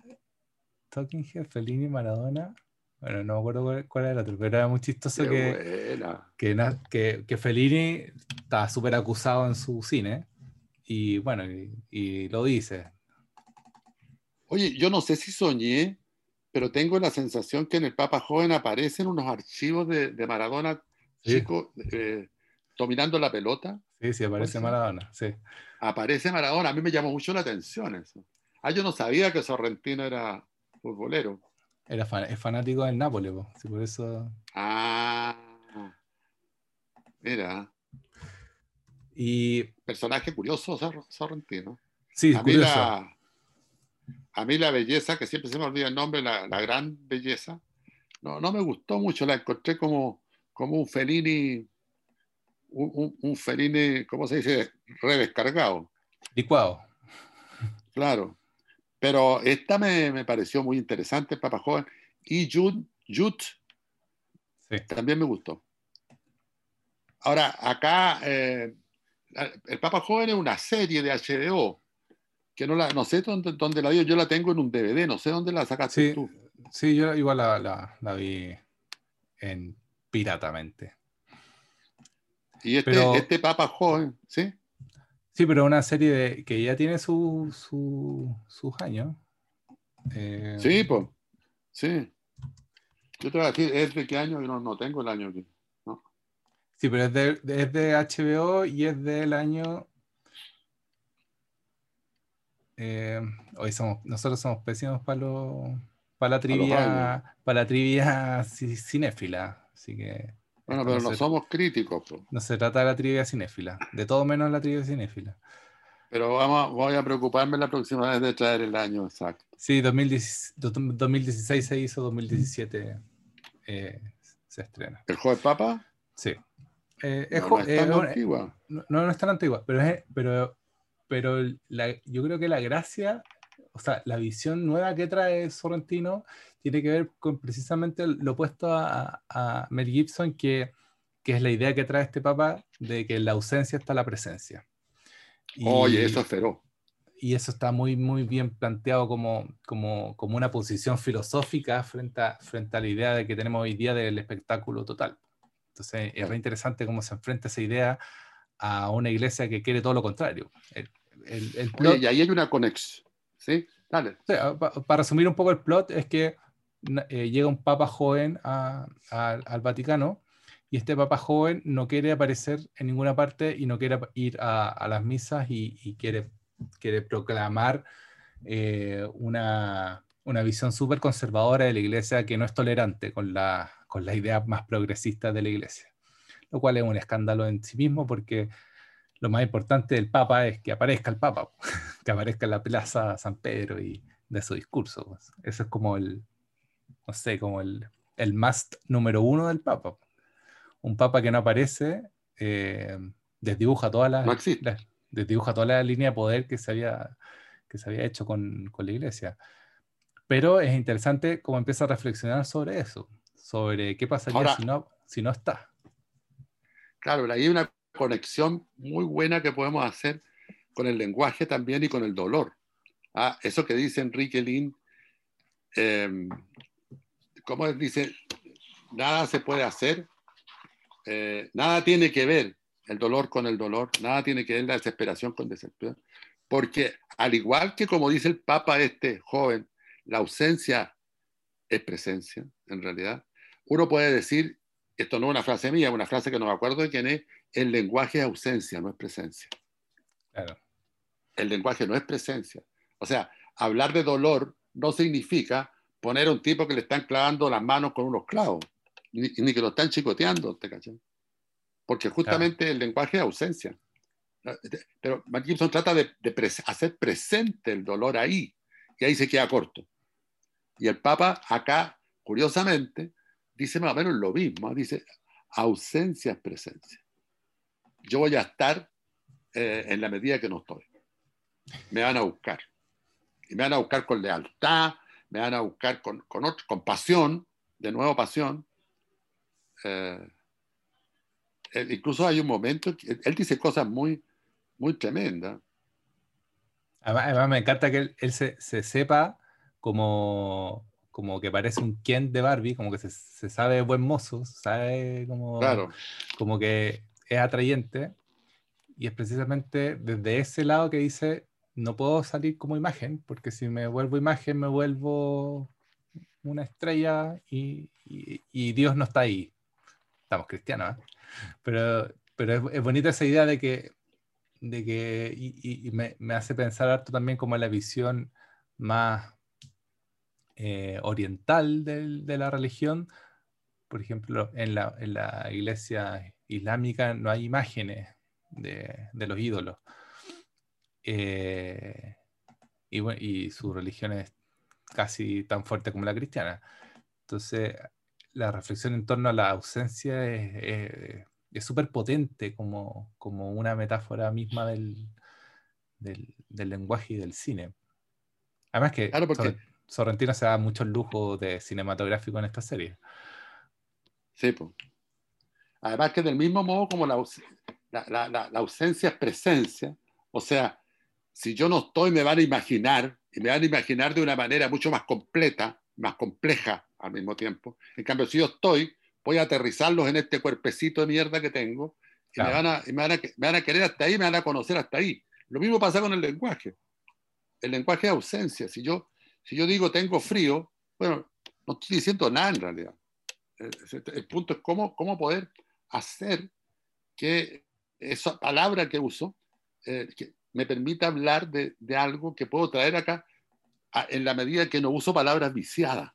Talking Head, Fellini, Maradona. Bueno, no me acuerdo cuál, era el otro, pero era muy chistoso que, que, que, que, Fellini estaba súper acusado en su cine. Y bueno, y, lo dice. Oye, yo no sé si soñé, pero tengo la sensación que en el Papa Joven aparecen unos archivos de, de Maradona chico eh, dominando la pelota. Sí, sí, aparece Maradona, sí. Aparece Maradona, a mí me llamó mucho la atención eso. Ah, yo no sabía que Sorrentino era futbolero. Era es fanático del Nápoles, sí, por eso. Ah, mira. Y. Personaje curioso, Sorrentino. Sí, a mí, la, a mí la belleza, que siempre se me olvida el nombre, la, la gran belleza, no, no me gustó mucho, la encontré como, como un Fellini un, un, Fellini, ¿cómo se dice? Redescargado. Licuado. Claro. Pero esta me, me pareció muy interesante, Papa Joven. Y Jude, también me gustó. Ahora, acá, eh, el Papa Joven es una serie de HBO, que no, la, no sé dónde, dónde la vi, yo la tengo en un DVD, no sé dónde la sacaste sí, tú. Sí, yo igual la, la, la vi en piratamente. Y este, este Papa joven, ¿sí? Sí, pero una serie de, que ya tiene su, sus años. Eh, sí, pues. Sí. Yo te voy a decir, ¿es de qué año? Yo no, no tengo el año aquí. ¿no? Sí, pero es de, es de HBO y es del año. Eh, hoy somos, nosotros somos pésimos para, para la trivia, para la trivia cinéfila. Así que. Bueno, pero no, somos críticos. No se trata de la trivia cinéfila, de todo menos la trivia cinéfila. Pero vamos, voy a preocuparme la próxima vez de traer el año exacto. Sí, 2016, se hizo, 2017 eh, se estrena. ¿El de papa? Sí. Eh, no, es, tan eh, antigua. No, no, es tan antigua, pero, es, pero, pero yo creo que la gracia, o sea, la visión nueva que trae Sorrentino tiene que ver con precisamente lo opuesto a, Mel Gibson, que, es la idea que trae este papa de que en la ausencia está la presencia. Oye, eso es feroz. Y eso está muy, muy bien planteado como, como, una posición filosófica frente a, frente a la idea de que tenemos hoy día del espectáculo total. Entonces, es muy interesante cómo se enfrenta esa idea a una iglesia que quiere todo lo contrario. y ahí hay una conexión. ¿Sí? Dale. para resumir un poco el plot, es que eh, llega un papa joven al Vaticano y este papa joven no quiere aparecer en ninguna parte y no quiere ir a, las misas y, quiere, proclamar eh, una, una, visión súper conservadora de la iglesia que no es tolerante con la, con la idea más progresista de la iglesia, lo cual es un escándalo en sí mismo porque lo más importante del Papa es que aparezca el Papa, *laughs* que aparezca en la Plaza San Pedro y de su discurso. Eso es como el, no sé, como el, el must número uno del Papa. Un Papa que no aparece eh, desdibuja toda la, desdibuja toda la línea de poder que se había, que se había hecho con, con la iglesia. Pero es interesante cómo empieza a reflexionar sobre eso, sobre qué pasaría si, no, si no está. Claro, hay una conexión muy buena que podemos hacer con el lenguaje también y con el dolor. Ah, eso que dice Enrique Lin, eh, como dice, nada se puede hacer, eh, nada tiene que ver el dolor con el dolor, nada tiene que ver la desesperación con desesperación, porque al igual que como dice el Papa este joven, la ausencia es presencia, en realidad, uno puede decir, esto no es una frase mía, es una frase que no me acuerdo de quién es, el lenguaje es ausencia, no es presencia. El lenguaje no es presencia. O sea, hablar de dolor no significa poner a un tipo que le están clavando las manos con unos clavos, ni, que lo están chicoteando. Porque justamente el lenguaje es ausencia. Pero Mark Gibson trata de, hacer presente el dolor ahí, y ahí se queda corto. Y el Papa acá, curiosamente, dice más o menos lo mismo, dice, ausencia es presencia. Yo voy a estar eh, en la medida que no estoy. Me van a buscar. Y me van a buscar con lealtad, me van a buscar con, con, con pasión, de nuevo pasión. Eh, incluso hay un momento, él dice cosas muy, muy tremendas. Además, me encanta que él, se, se, sepa como, como que parece un Ken de Barbie, como que se, se sabe buen mozo, sabe como, Claro. como que es atrayente. Y es precisamente desde ese lado que dice, no puedo salir como imagen, porque si me vuelvo imagen me vuelvo una estrella y, y- Dios no está ahí. Estamos cristianos, ¿eh? Pero, pero es, bonita esa idea de que, de que y, me, hace pensar harto también como la visión más eh, oriental del- de la religión. Por ejemplo, en la, en la iglesia islámica no hay imágenes de, de los ídolos. Eh, y, bueno, y su religión es casi tan fuerte como la cristiana. Entonces, la reflexión en torno a la ausencia es- súper potente como, como una metáfora misma del, del, del lenguaje y del cine. Además que Claro, porque- Sor- Sorrentino se da muchos lujos de cinematográfico en esta serie. Sí, pues. Además que del mismo modo como la, la, la- ausencia es presencia, o sea, si yo no estoy me van a imaginar, y me van a imaginar de una manera mucho más completa, más compleja al mismo tiempo. En cambio, si yo estoy, voy a aterrizarlos en este cuerpecito de mierda que tengo, y, me, van a, y me, van a, me van a querer hasta ahí, me van a conocer hasta ahí. Lo mismo pasa con el lenguaje. El lenguaje es ausencia. Si yo, si yo digo tengo frío, bueno, no estoy diciendo nada en realidad. El, el punto es cómo, cómo poder hacer que esa palabra que uso eh, que me permita hablar de, algo que puedo traer acá en la medida que no uso palabras viciadas.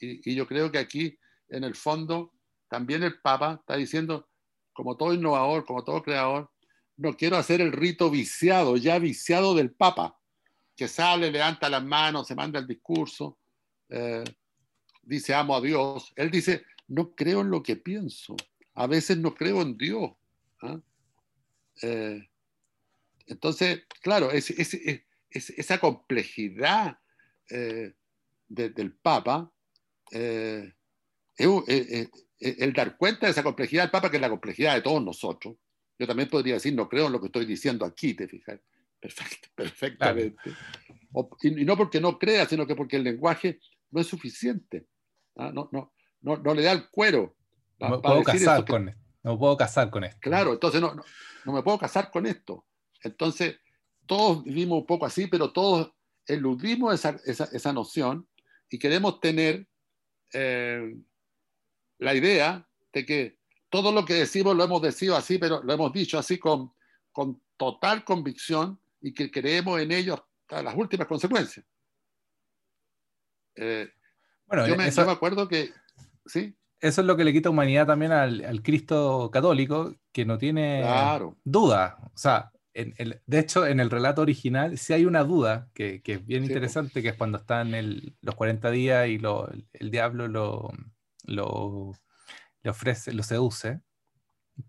Y yo creo que aquí, en el fondo, también el Papa está diciendo, como todo innovador, como todo creador, no quiero hacer el rito viciado, ya viciado del Papa, que sale, levanta las manos, se manda el discurso, eh, dice amo a Dios. Él dice, no creo en lo que pienso, a veces no creo en Dios. ¿ah? Eh, entonces, claro, es, es- es- es- esa complejidad eh, de- del Papa, eh, el dar cuenta de esa complejidad del Papa, que es la complejidad de todos nosotros, yo también podría decir, no creo en lo que estoy diciendo aquí, te fijas, Perfect- *laughs* perfectamente. O- y, y no porque no crea, sino que porque el lenguaje no es suficiente, ¿ah? no, no, no, no le da el cuero. No me puedo casar que- con esto. No puedo casar con esto. Claro, entonces no, no, no me puedo casar con esto. Entonces, todos vivimos un poco así, pero todos eludimos esa, esa, esa noción y queremos tener eh, la idea de que todo lo que decimos lo hemos decidido así, pero lo hemos dicho así con, con total convicción y que creemos en ello hasta las últimas consecuencias. Eh, Bueno, yo, me, eso, yo me acuerdo que, ¿sí? eso es lo que le quita humanidad también al, al Cristo católico, que no tiene Claro. duda. O sea, en el- de hecho, en el relato original sí hay una duda que, que es bien Sí, interesante, que es cuando están el- los 40 días y lo- el diablo lo, lo- le ofrece, lo seduce.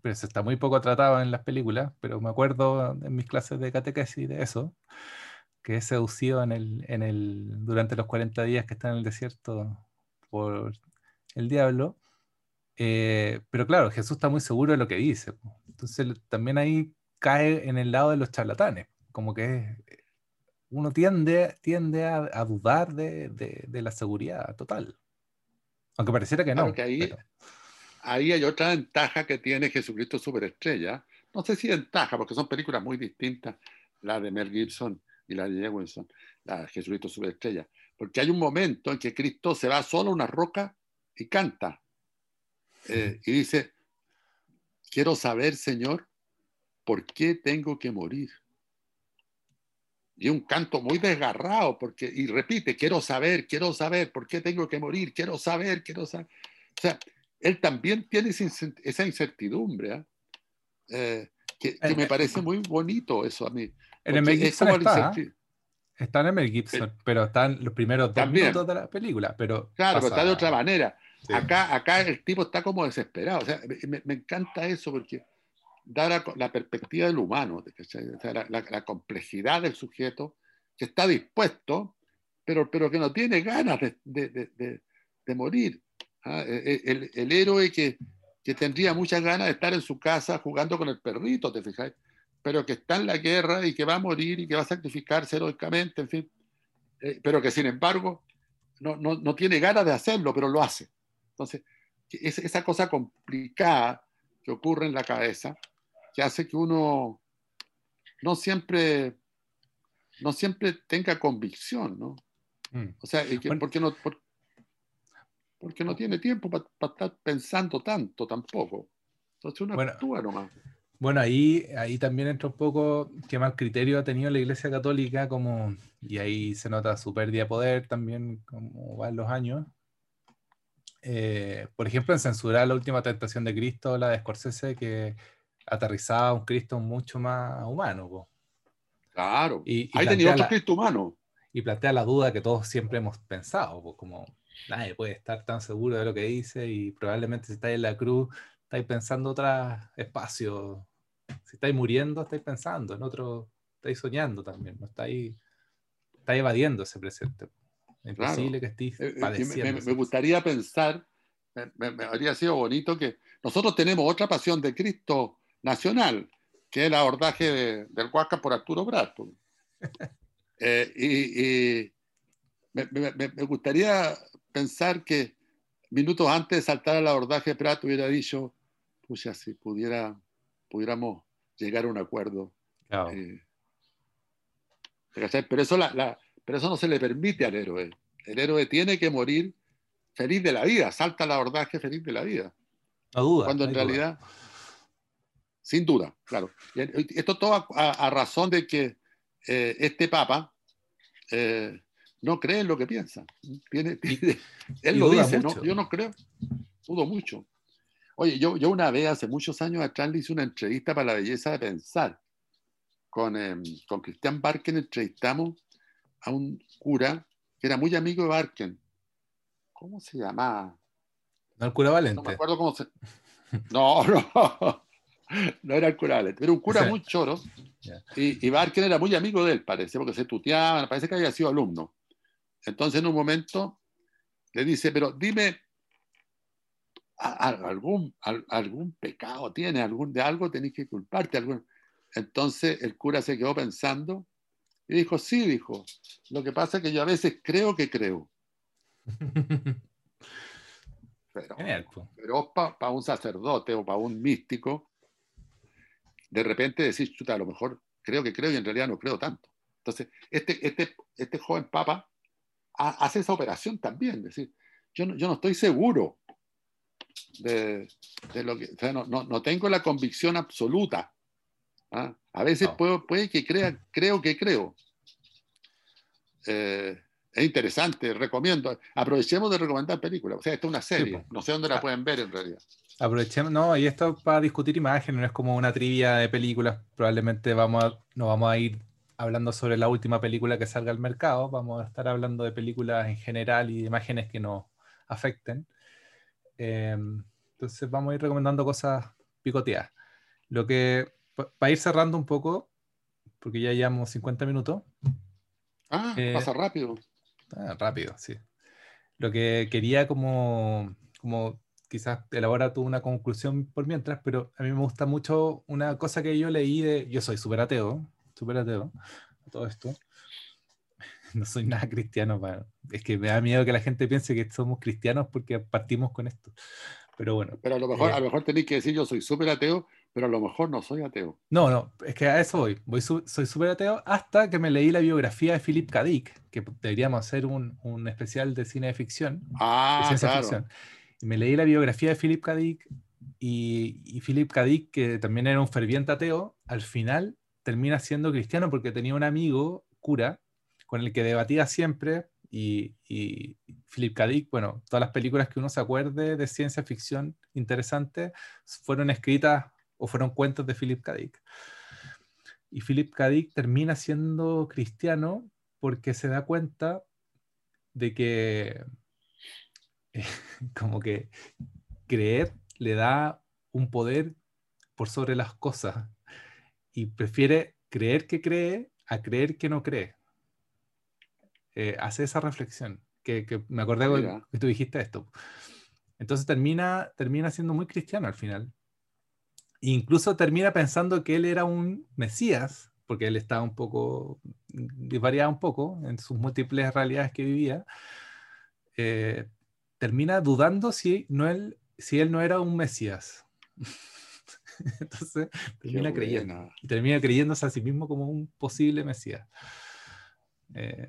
Pero eso está muy poco tratado en las películas, pero me acuerdo en mis clases de catequesis de eso, que es seducido en el, en el, durante los 40 días que está en el desierto por el diablo. Eh, pero claro, Jesús está muy seguro de lo que dice. Entonces también ahí cae en el lado de los charlatanes. Como que uno tiende, tiende a, a dudar de, de- de la seguridad total. Aunque pareciera que no. Claro que ahí- pero- ahí hay otra ventaja que tiene Jesucristo Superestrella. No sé si ventaja, porque son películas muy distintas, la de Mel Gibson y la de Jewinson, la de Jesucristo Superestrella. Porque hay un momento en que Cristo se va solo a una roca y canta. Eh, y dice, quiero saber, Señor, ¿por qué tengo que morir? Y un canto muy desgarrado, porque, y repite, quiero saber, quiero saber, ¿por qué tengo que morir? Quiero saber, quiero saber. O sea, él también tiene esa incertidumbre, ¿ah? Eh, que, que me parece muy bonito eso a mí. En el Mel Gibson el está, en el Mel Gibson, pero están los primeros dos También. minutos de la película. Pero Claro, pero está de otra manera. Acá, acá el tipo está como desesperado. O sea, me, encanta eso porque da la, perspectiva del humano, la, complejidad del sujeto que está dispuesto, pero, pero que no tiene ganas de, de- de- morir. ¿ah? El, el- el héroe que, que tendría muchas ganas de estar en su casa jugando con el perrito, ¿te fijáis? Pero que está en la guerra y que va a morir y que va a sacrificarse heroicamente, en fin. eh, pero que sin embargo no, no, no, tiene ganas de hacerlo, pero lo hace. Entonces, es esa cosa complicada que ocurre en la cabeza que hace que uno no siempre, no siempre tenga convicción, ¿no? Mm. O sea, porque, no, porque no tiene tiempo para estar pensando tanto tampoco. Entonces uno bueno, actúa nomás. Bueno, ahí, ahí también entra un poco qué más criterio ha tenido la Iglesia Católica, como, y ahí se nota su pérdida de poder también, como van los años. Eh, por ejemplo, en censurar la última tentación de Cristo, la de Scorsese, que aterrizaba a un Cristo mucho más humano. Claro, y, ahí tenía otro Cristo humano. Y plantea la duda que todos siempre hemos pensado, pues, como nadie puede estar tan seguro de lo que dice y probablemente si estáis en la cruz, estáis pensando otro espacio. Si estáis muriendo, estáis pensando en otro, estáis soñando también, no estáis, estáis evadiendo ese presente. Es que eh, eh, Me, gustaría pensar, me, habría sido bonito que nosotros tenemos otra pasión de Cristo nacional, que es el abordaje del Huasca por Arturo Prat. *laughs* Eh, y, me, gustaría pensar que minutos antes de saltar al abordaje, Prat hubiera dicho, pucha, si pudiera, pudiéramos llegar a un acuerdo. pero, eso la, pero eso no se le permite al héroe. El héroe tiene que morir feliz de la vida, salta al abordaje feliz de la vida. No duda. Cuando en realidad, sin duda, claro. esto todo a, razón de que eh, este Papa eh, no cree en lo que piensa. *laughs* él lo dice, ¿no? yo no creo, dudo mucho. Oye, yo, yo una vez, hace muchos años atrás, le hice una entrevista para la belleza de pensar. Con, eh, con Cristian Barken entrevistamos a un cura que era muy amigo de Barken. ¿Cómo se llamaba? No, el cura Valente. No me acuerdo cómo se. *laughs* No, no. *laughs* No era el cura Valente. Era un cura muy choro. Y, y, Barken era muy amigo de él, parece, porque se tuteaban, parece que había sido alumno. Entonces, en un momento, le dice: Pero dime, algún, algún pecado tiene, algún, de algo tenés que culparte. Algún... Entonces, el cura se quedó pensando y dijo, sí, dijo, lo que pasa es que yo a veces creo que creo. *laughs* Pero, pero para un sacerdote o para un místico, de repente decís, chuta, a lo mejor creo que creo y en realidad no creo tanto. Entonces, este, este, este joven papa hace esa operación también, es decir, yo no, yo no estoy seguro de, de lo que, o sea, no, no, no, tengo la convicción absoluta ¿ah? A veces puede que crea, creo que creo. Eh, es interesante, recomiendo. Aprovechemos de recomendar películas. O sea, esta es una serie. no sé dónde la ah. pueden ver en realidad. Aprovechemos, no, y esto para discutir imágenes, no es como una trivia de películas. Probablemente vamos a, nos vamos a ir hablando sobre la última película que salga al mercado. Vamos a estar hablando de películas en general y de imágenes que nos afecten. Eh, entonces vamos a ir recomendando cosas picoteadas. Lo que para ir cerrando un poco, porque ya llevamos 50 minutos. Ah, eh, pasa rápido. Ah, rápido, sí. Lo que quería como, como quizás elabora tú una conclusión por mientras, pero a mí me gusta mucho una cosa que yo leí de, yo soy súper ateo, súper ateo, todo esto. *laughs* No soy nada cristiano, es que me da miedo que la gente piense que somos cristianos porque partimos con esto. Pero bueno. Pero a lo mejor, a lo mejor tenéis que decir yo soy súper ateo pero a lo mejor no soy ateo. No, no, es que a eso voy. voy soy súper ateo hasta que me leí la biografía de Philip K. Dick, que deberíamos hacer un, un especial de cine de ficción. Ah, ciencia ficción. Y me leí la biografía de Philip K. Dick y, y Philip K. Dick, que también era un ferviente ateo, al final termina siendo cristiano porque tenía un amigo, cura, con el que debatía siempre. Y, y Philip K. Dick, bueno, todas las películas que uno se acuerde de ciencia ficción interesantes fueron escritas o fueron cuentos de Philip K. Dick. Y Philip K. Dick termina siendo cristiano porque se da cuenta de que *laughs* como que creer le da un poder por sobre las cosas y prefiere creer que cree a creer que no cree. Eh, hace esa reflexión, que, me acordé que tú dijiste esto. Entonces termina, termina siendo muy cristiano al final. Incluso termina pensando que él era un Mesías, porque él estaba un poco, variaba un poco en sus múltiples realidades que vivía, eh, termina dudando si, no él, si él no era un Mesías. *laughs* Entonces termina creyendo. Termina creyéndose a sí mismo como un posible Mesías. Eh,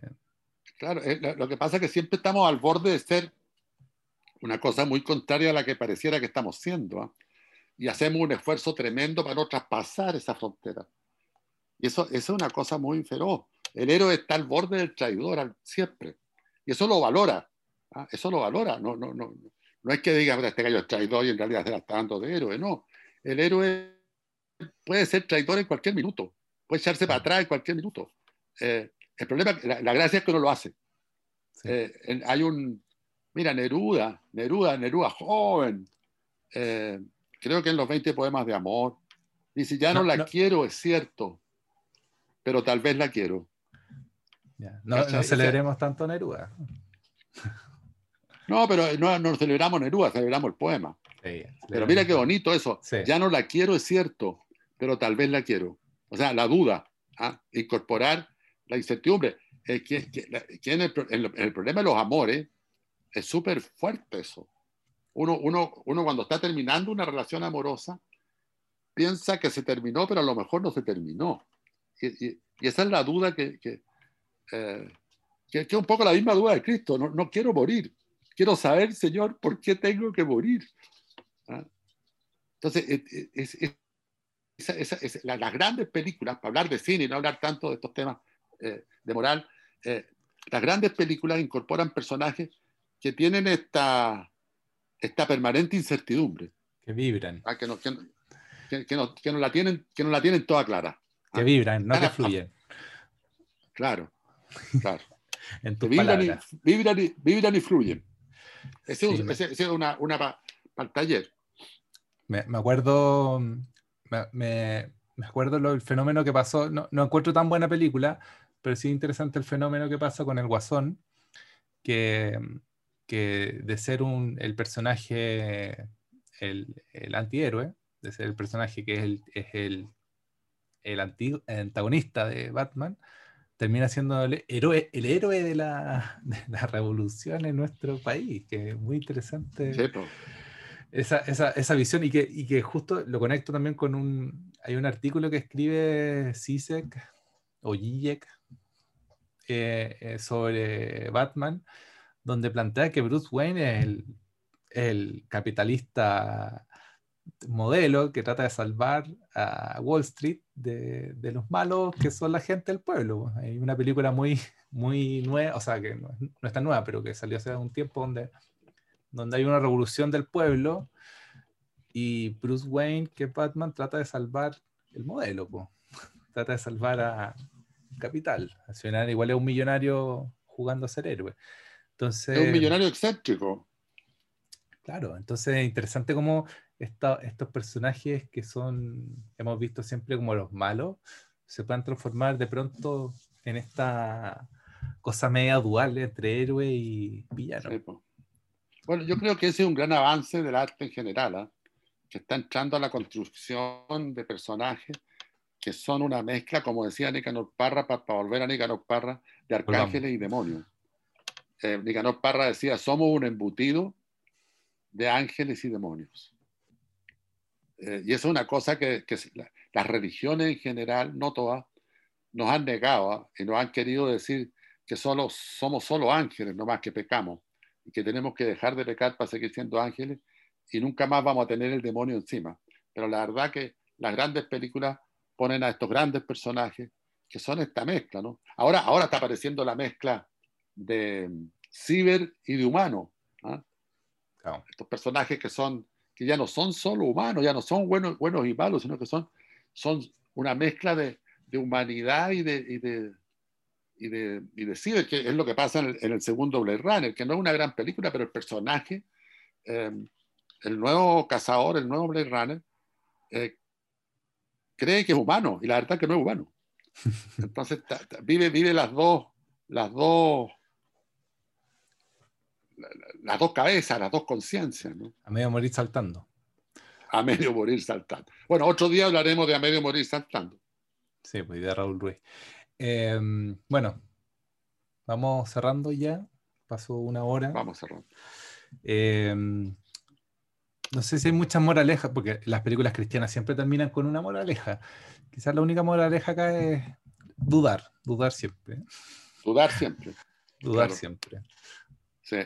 claro, eh, lo que pasa es que siempre estamos al borde de ser una cosa muy contraria a la que pareciera que estamos siendo. ¿ah? Y hacemos un esfuerzo tremendo para no traspasar esa frontera. Y eso, eso, es una cosa muy feroz. El héroe está al borde del traidor siempre. Y eso lo valora. ¿ah? Eso lo valora. No, no, no, no es que diga, este gallo es traidor y en realidad se la está dando de héroe. No. El héroe puede ser traidor en cualquier minuto. Puede echarse para atrás en cualquier minuto. Eh, el problema, la, la, gracia es que no lo hace. Eh, hay un, mira, Neruda, Neruda, Neruda joven, eh, creo que en los 20 poemas de amor, dice, ya no, la quiero, es cierto, pero tal vez la quiero. No, celebremos tanto Neruda. No, pero no, no, celebramos Neruda, celebramos el poema. pero mira qué bonito eso. Ya no la quiero, es cierto, pero tal vez la quiero. O sea, la duda, ¿ah? incorporar la incertidumbre. Eh, que, el, problema de los amores es súper fuerte eso. Uno, uno, uno cuando está terminando una relación amorosa piensa que se terminó, pero a lo mejor no se terminó. Y, esa es la duda que, eh, que, es un poco la misma duda de Cristo. No, no, quiero morir. Quiero saber, Señor, por qué tengo que morir. ¿Ah? Entonces, es, las grandes películas, para hablar de cine y no hablar tanto de estos temas eh, de moral, eh, las grandes películas incorporan personajes que tienen esta, esta permanente incertidumbre. Que vibran. Ah, que, no, que, que, no, que, no, la tienen, que no la tienen toda clara. Que vibran, no que fluyen. Claro, claro. *laughs* en tu vibran, y, vibran, y, vibran, y, fluyen. Ese es una, una para el taller. Me, me acuerdo, me, me, acuerdo lo, el fenómeno que pasó, no, no encuentro tan buena película, pero sí interesante el fenómeno que pasa con el Guasón, que que de ser un, el personaje, el, el, antihéroe, de ser el personaje que es el, es el, el antagonista de Batman, termina siendo el héroe, el héroe de la, *laughs* de la revolución en nuestro país, que es muy interesante. esa, esa, esa, visión y que, y que justo lo conecto también con un, hay un artículo que escribe Zizek o Zizek eh, eh, sobre Batman, donde plantea que Bruce Wayne es el, capitalista modelo que trata de salvar a Wall Street de, los malos que son la gente del pueblo. Hay una película muy, muy nueva, o sea, que no, es tan nueva, pero que salió hace un tiempo donde, donde hay una revolución del pueblo y Bruce Wayne, que Batman, trata de salvar el modelo, *laughs* trata de salvar a Capital. Al igual es un millonario jugando a ser héroe es un millonario excéntrico. Claro, entonces es interesante cómo estos personajes que son, hemos visto siempre como los malos, se puedan transformar de pronto en esta cosa media dual entre héroe y villano. bueno, yo creo que ese es un gran avance del arte en general, ¿ah? que está entrando a la construcción de personajes que son una mezcla, como decía Nicanor Parra, para, volver a Nicanor Parra, de arcángeles y demonios eh, Nicanor Parra decía, somos un embutido de ángeles y demonios. Eh, y eso es una cosa que, las religiones en general, no todas, nos han negado ¿ah? y nos han querido decir que solo, somos solo ángeles, no más que pecamos, y que tenemos que dejar de pecar para seguir siendo ángeles y nunca más vamos a tener el demonio encima. Pero la verdad que las grandes películas ponen a estos grandes personajes que son esta mezcla, ¿no? Ahora, ahora está apareciendo la mezcla de ciber y de humano. ¿ah? Estos personajes que son que ya no son solo humanos, ya no son buenos, buenos y malos, sino que son, son una mezcla de, de humanidad y de, y de, y de, y de ciber, que es lo que pasa en el, segundo Blade Runner, que no es una gran película, pero el personaje, em, el nuevo cazador, el nuevo Blade Runner, eh, cree que es humano, y la verdad es que no es humano. *laughs* Entonces vive, vive las dos, las dos las dos cabezas, las dos conciencias. ¿no? A medio morir saltando. A medio morir saltando. Bueno, otro día hablaremos de a medio morir saltando. Sí, pues de Raúl Ruiz. Em, bueno, vamos cerrando ya. Pasó una hora. Vamos cerrando. Em, no sé si hay muchas moralejas, porque las películas cristianas siempre terminan con una moraleja. Quizás la única moraleja acá es dudar, dudar siempre. Dudar siempre. Dudar siempre. Sí.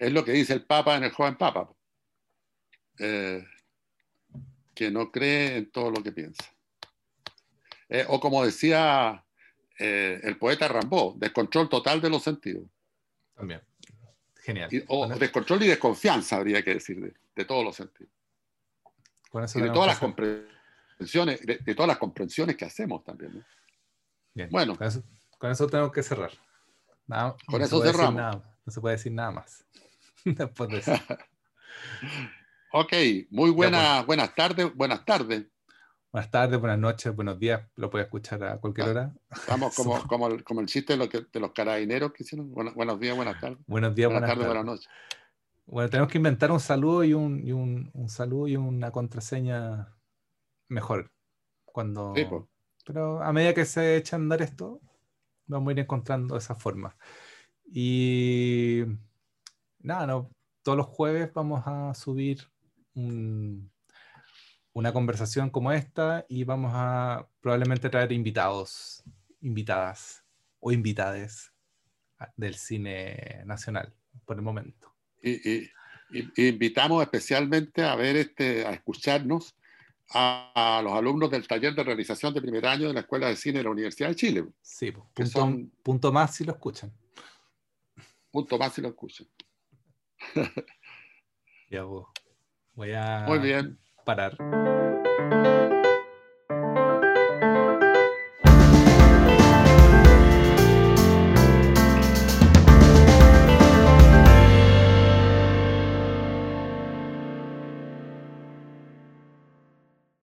Es lo que dice el Papa en el joven Papa. Eh, que no cree en todo lo que piensa. Eh, o como decía eh, el poeta Rambo, descontrol total de los sentidos. También. Genial. o descontrol y desconfianza, habría que decir, de, todos los sentidos. y de todas las comprensiones, de, todas las comprensiones que hacemos también. Bien. Bueno. Con eso, tengo que cerrar. con eso cerramos. no se puede decir nada más. Después de eso. ok, muy buena, pues. buenas tardes, buenas tardes. Buenas tardes, buenas noches, buenos días. Lo puede escuchar a cualquier ah, hora. Vamos, como, *laughs* como, el, como el chiste de, lo que, de los carabineros que hicieron. buenos días, buenas tardes. Buenos días, buenas, tardes, buenas noches. Bueno, tenemos que inventar un saludo y un, y un, un saludo y una contraseña mejor. Cuando... Pero a medida que se echa a andar esto, vamos a ir encontrando esa forma. Y nada, no, todos los jueves vamos a subir un, una conversación como esta y vamos a probablemente traer invitados, invitadas o invitades del cine nacional por el momento. Y, invitamos especialmente a ver este, a escucharnos a, los alumnos del taller de realización de primer año de la Escuela de Cine de la Universidad de Chile. Sí, punto, son, punto más si lo escuchan. Punto más si lo escuchan. *laughs* Tiago, voy a Muy bien. parar.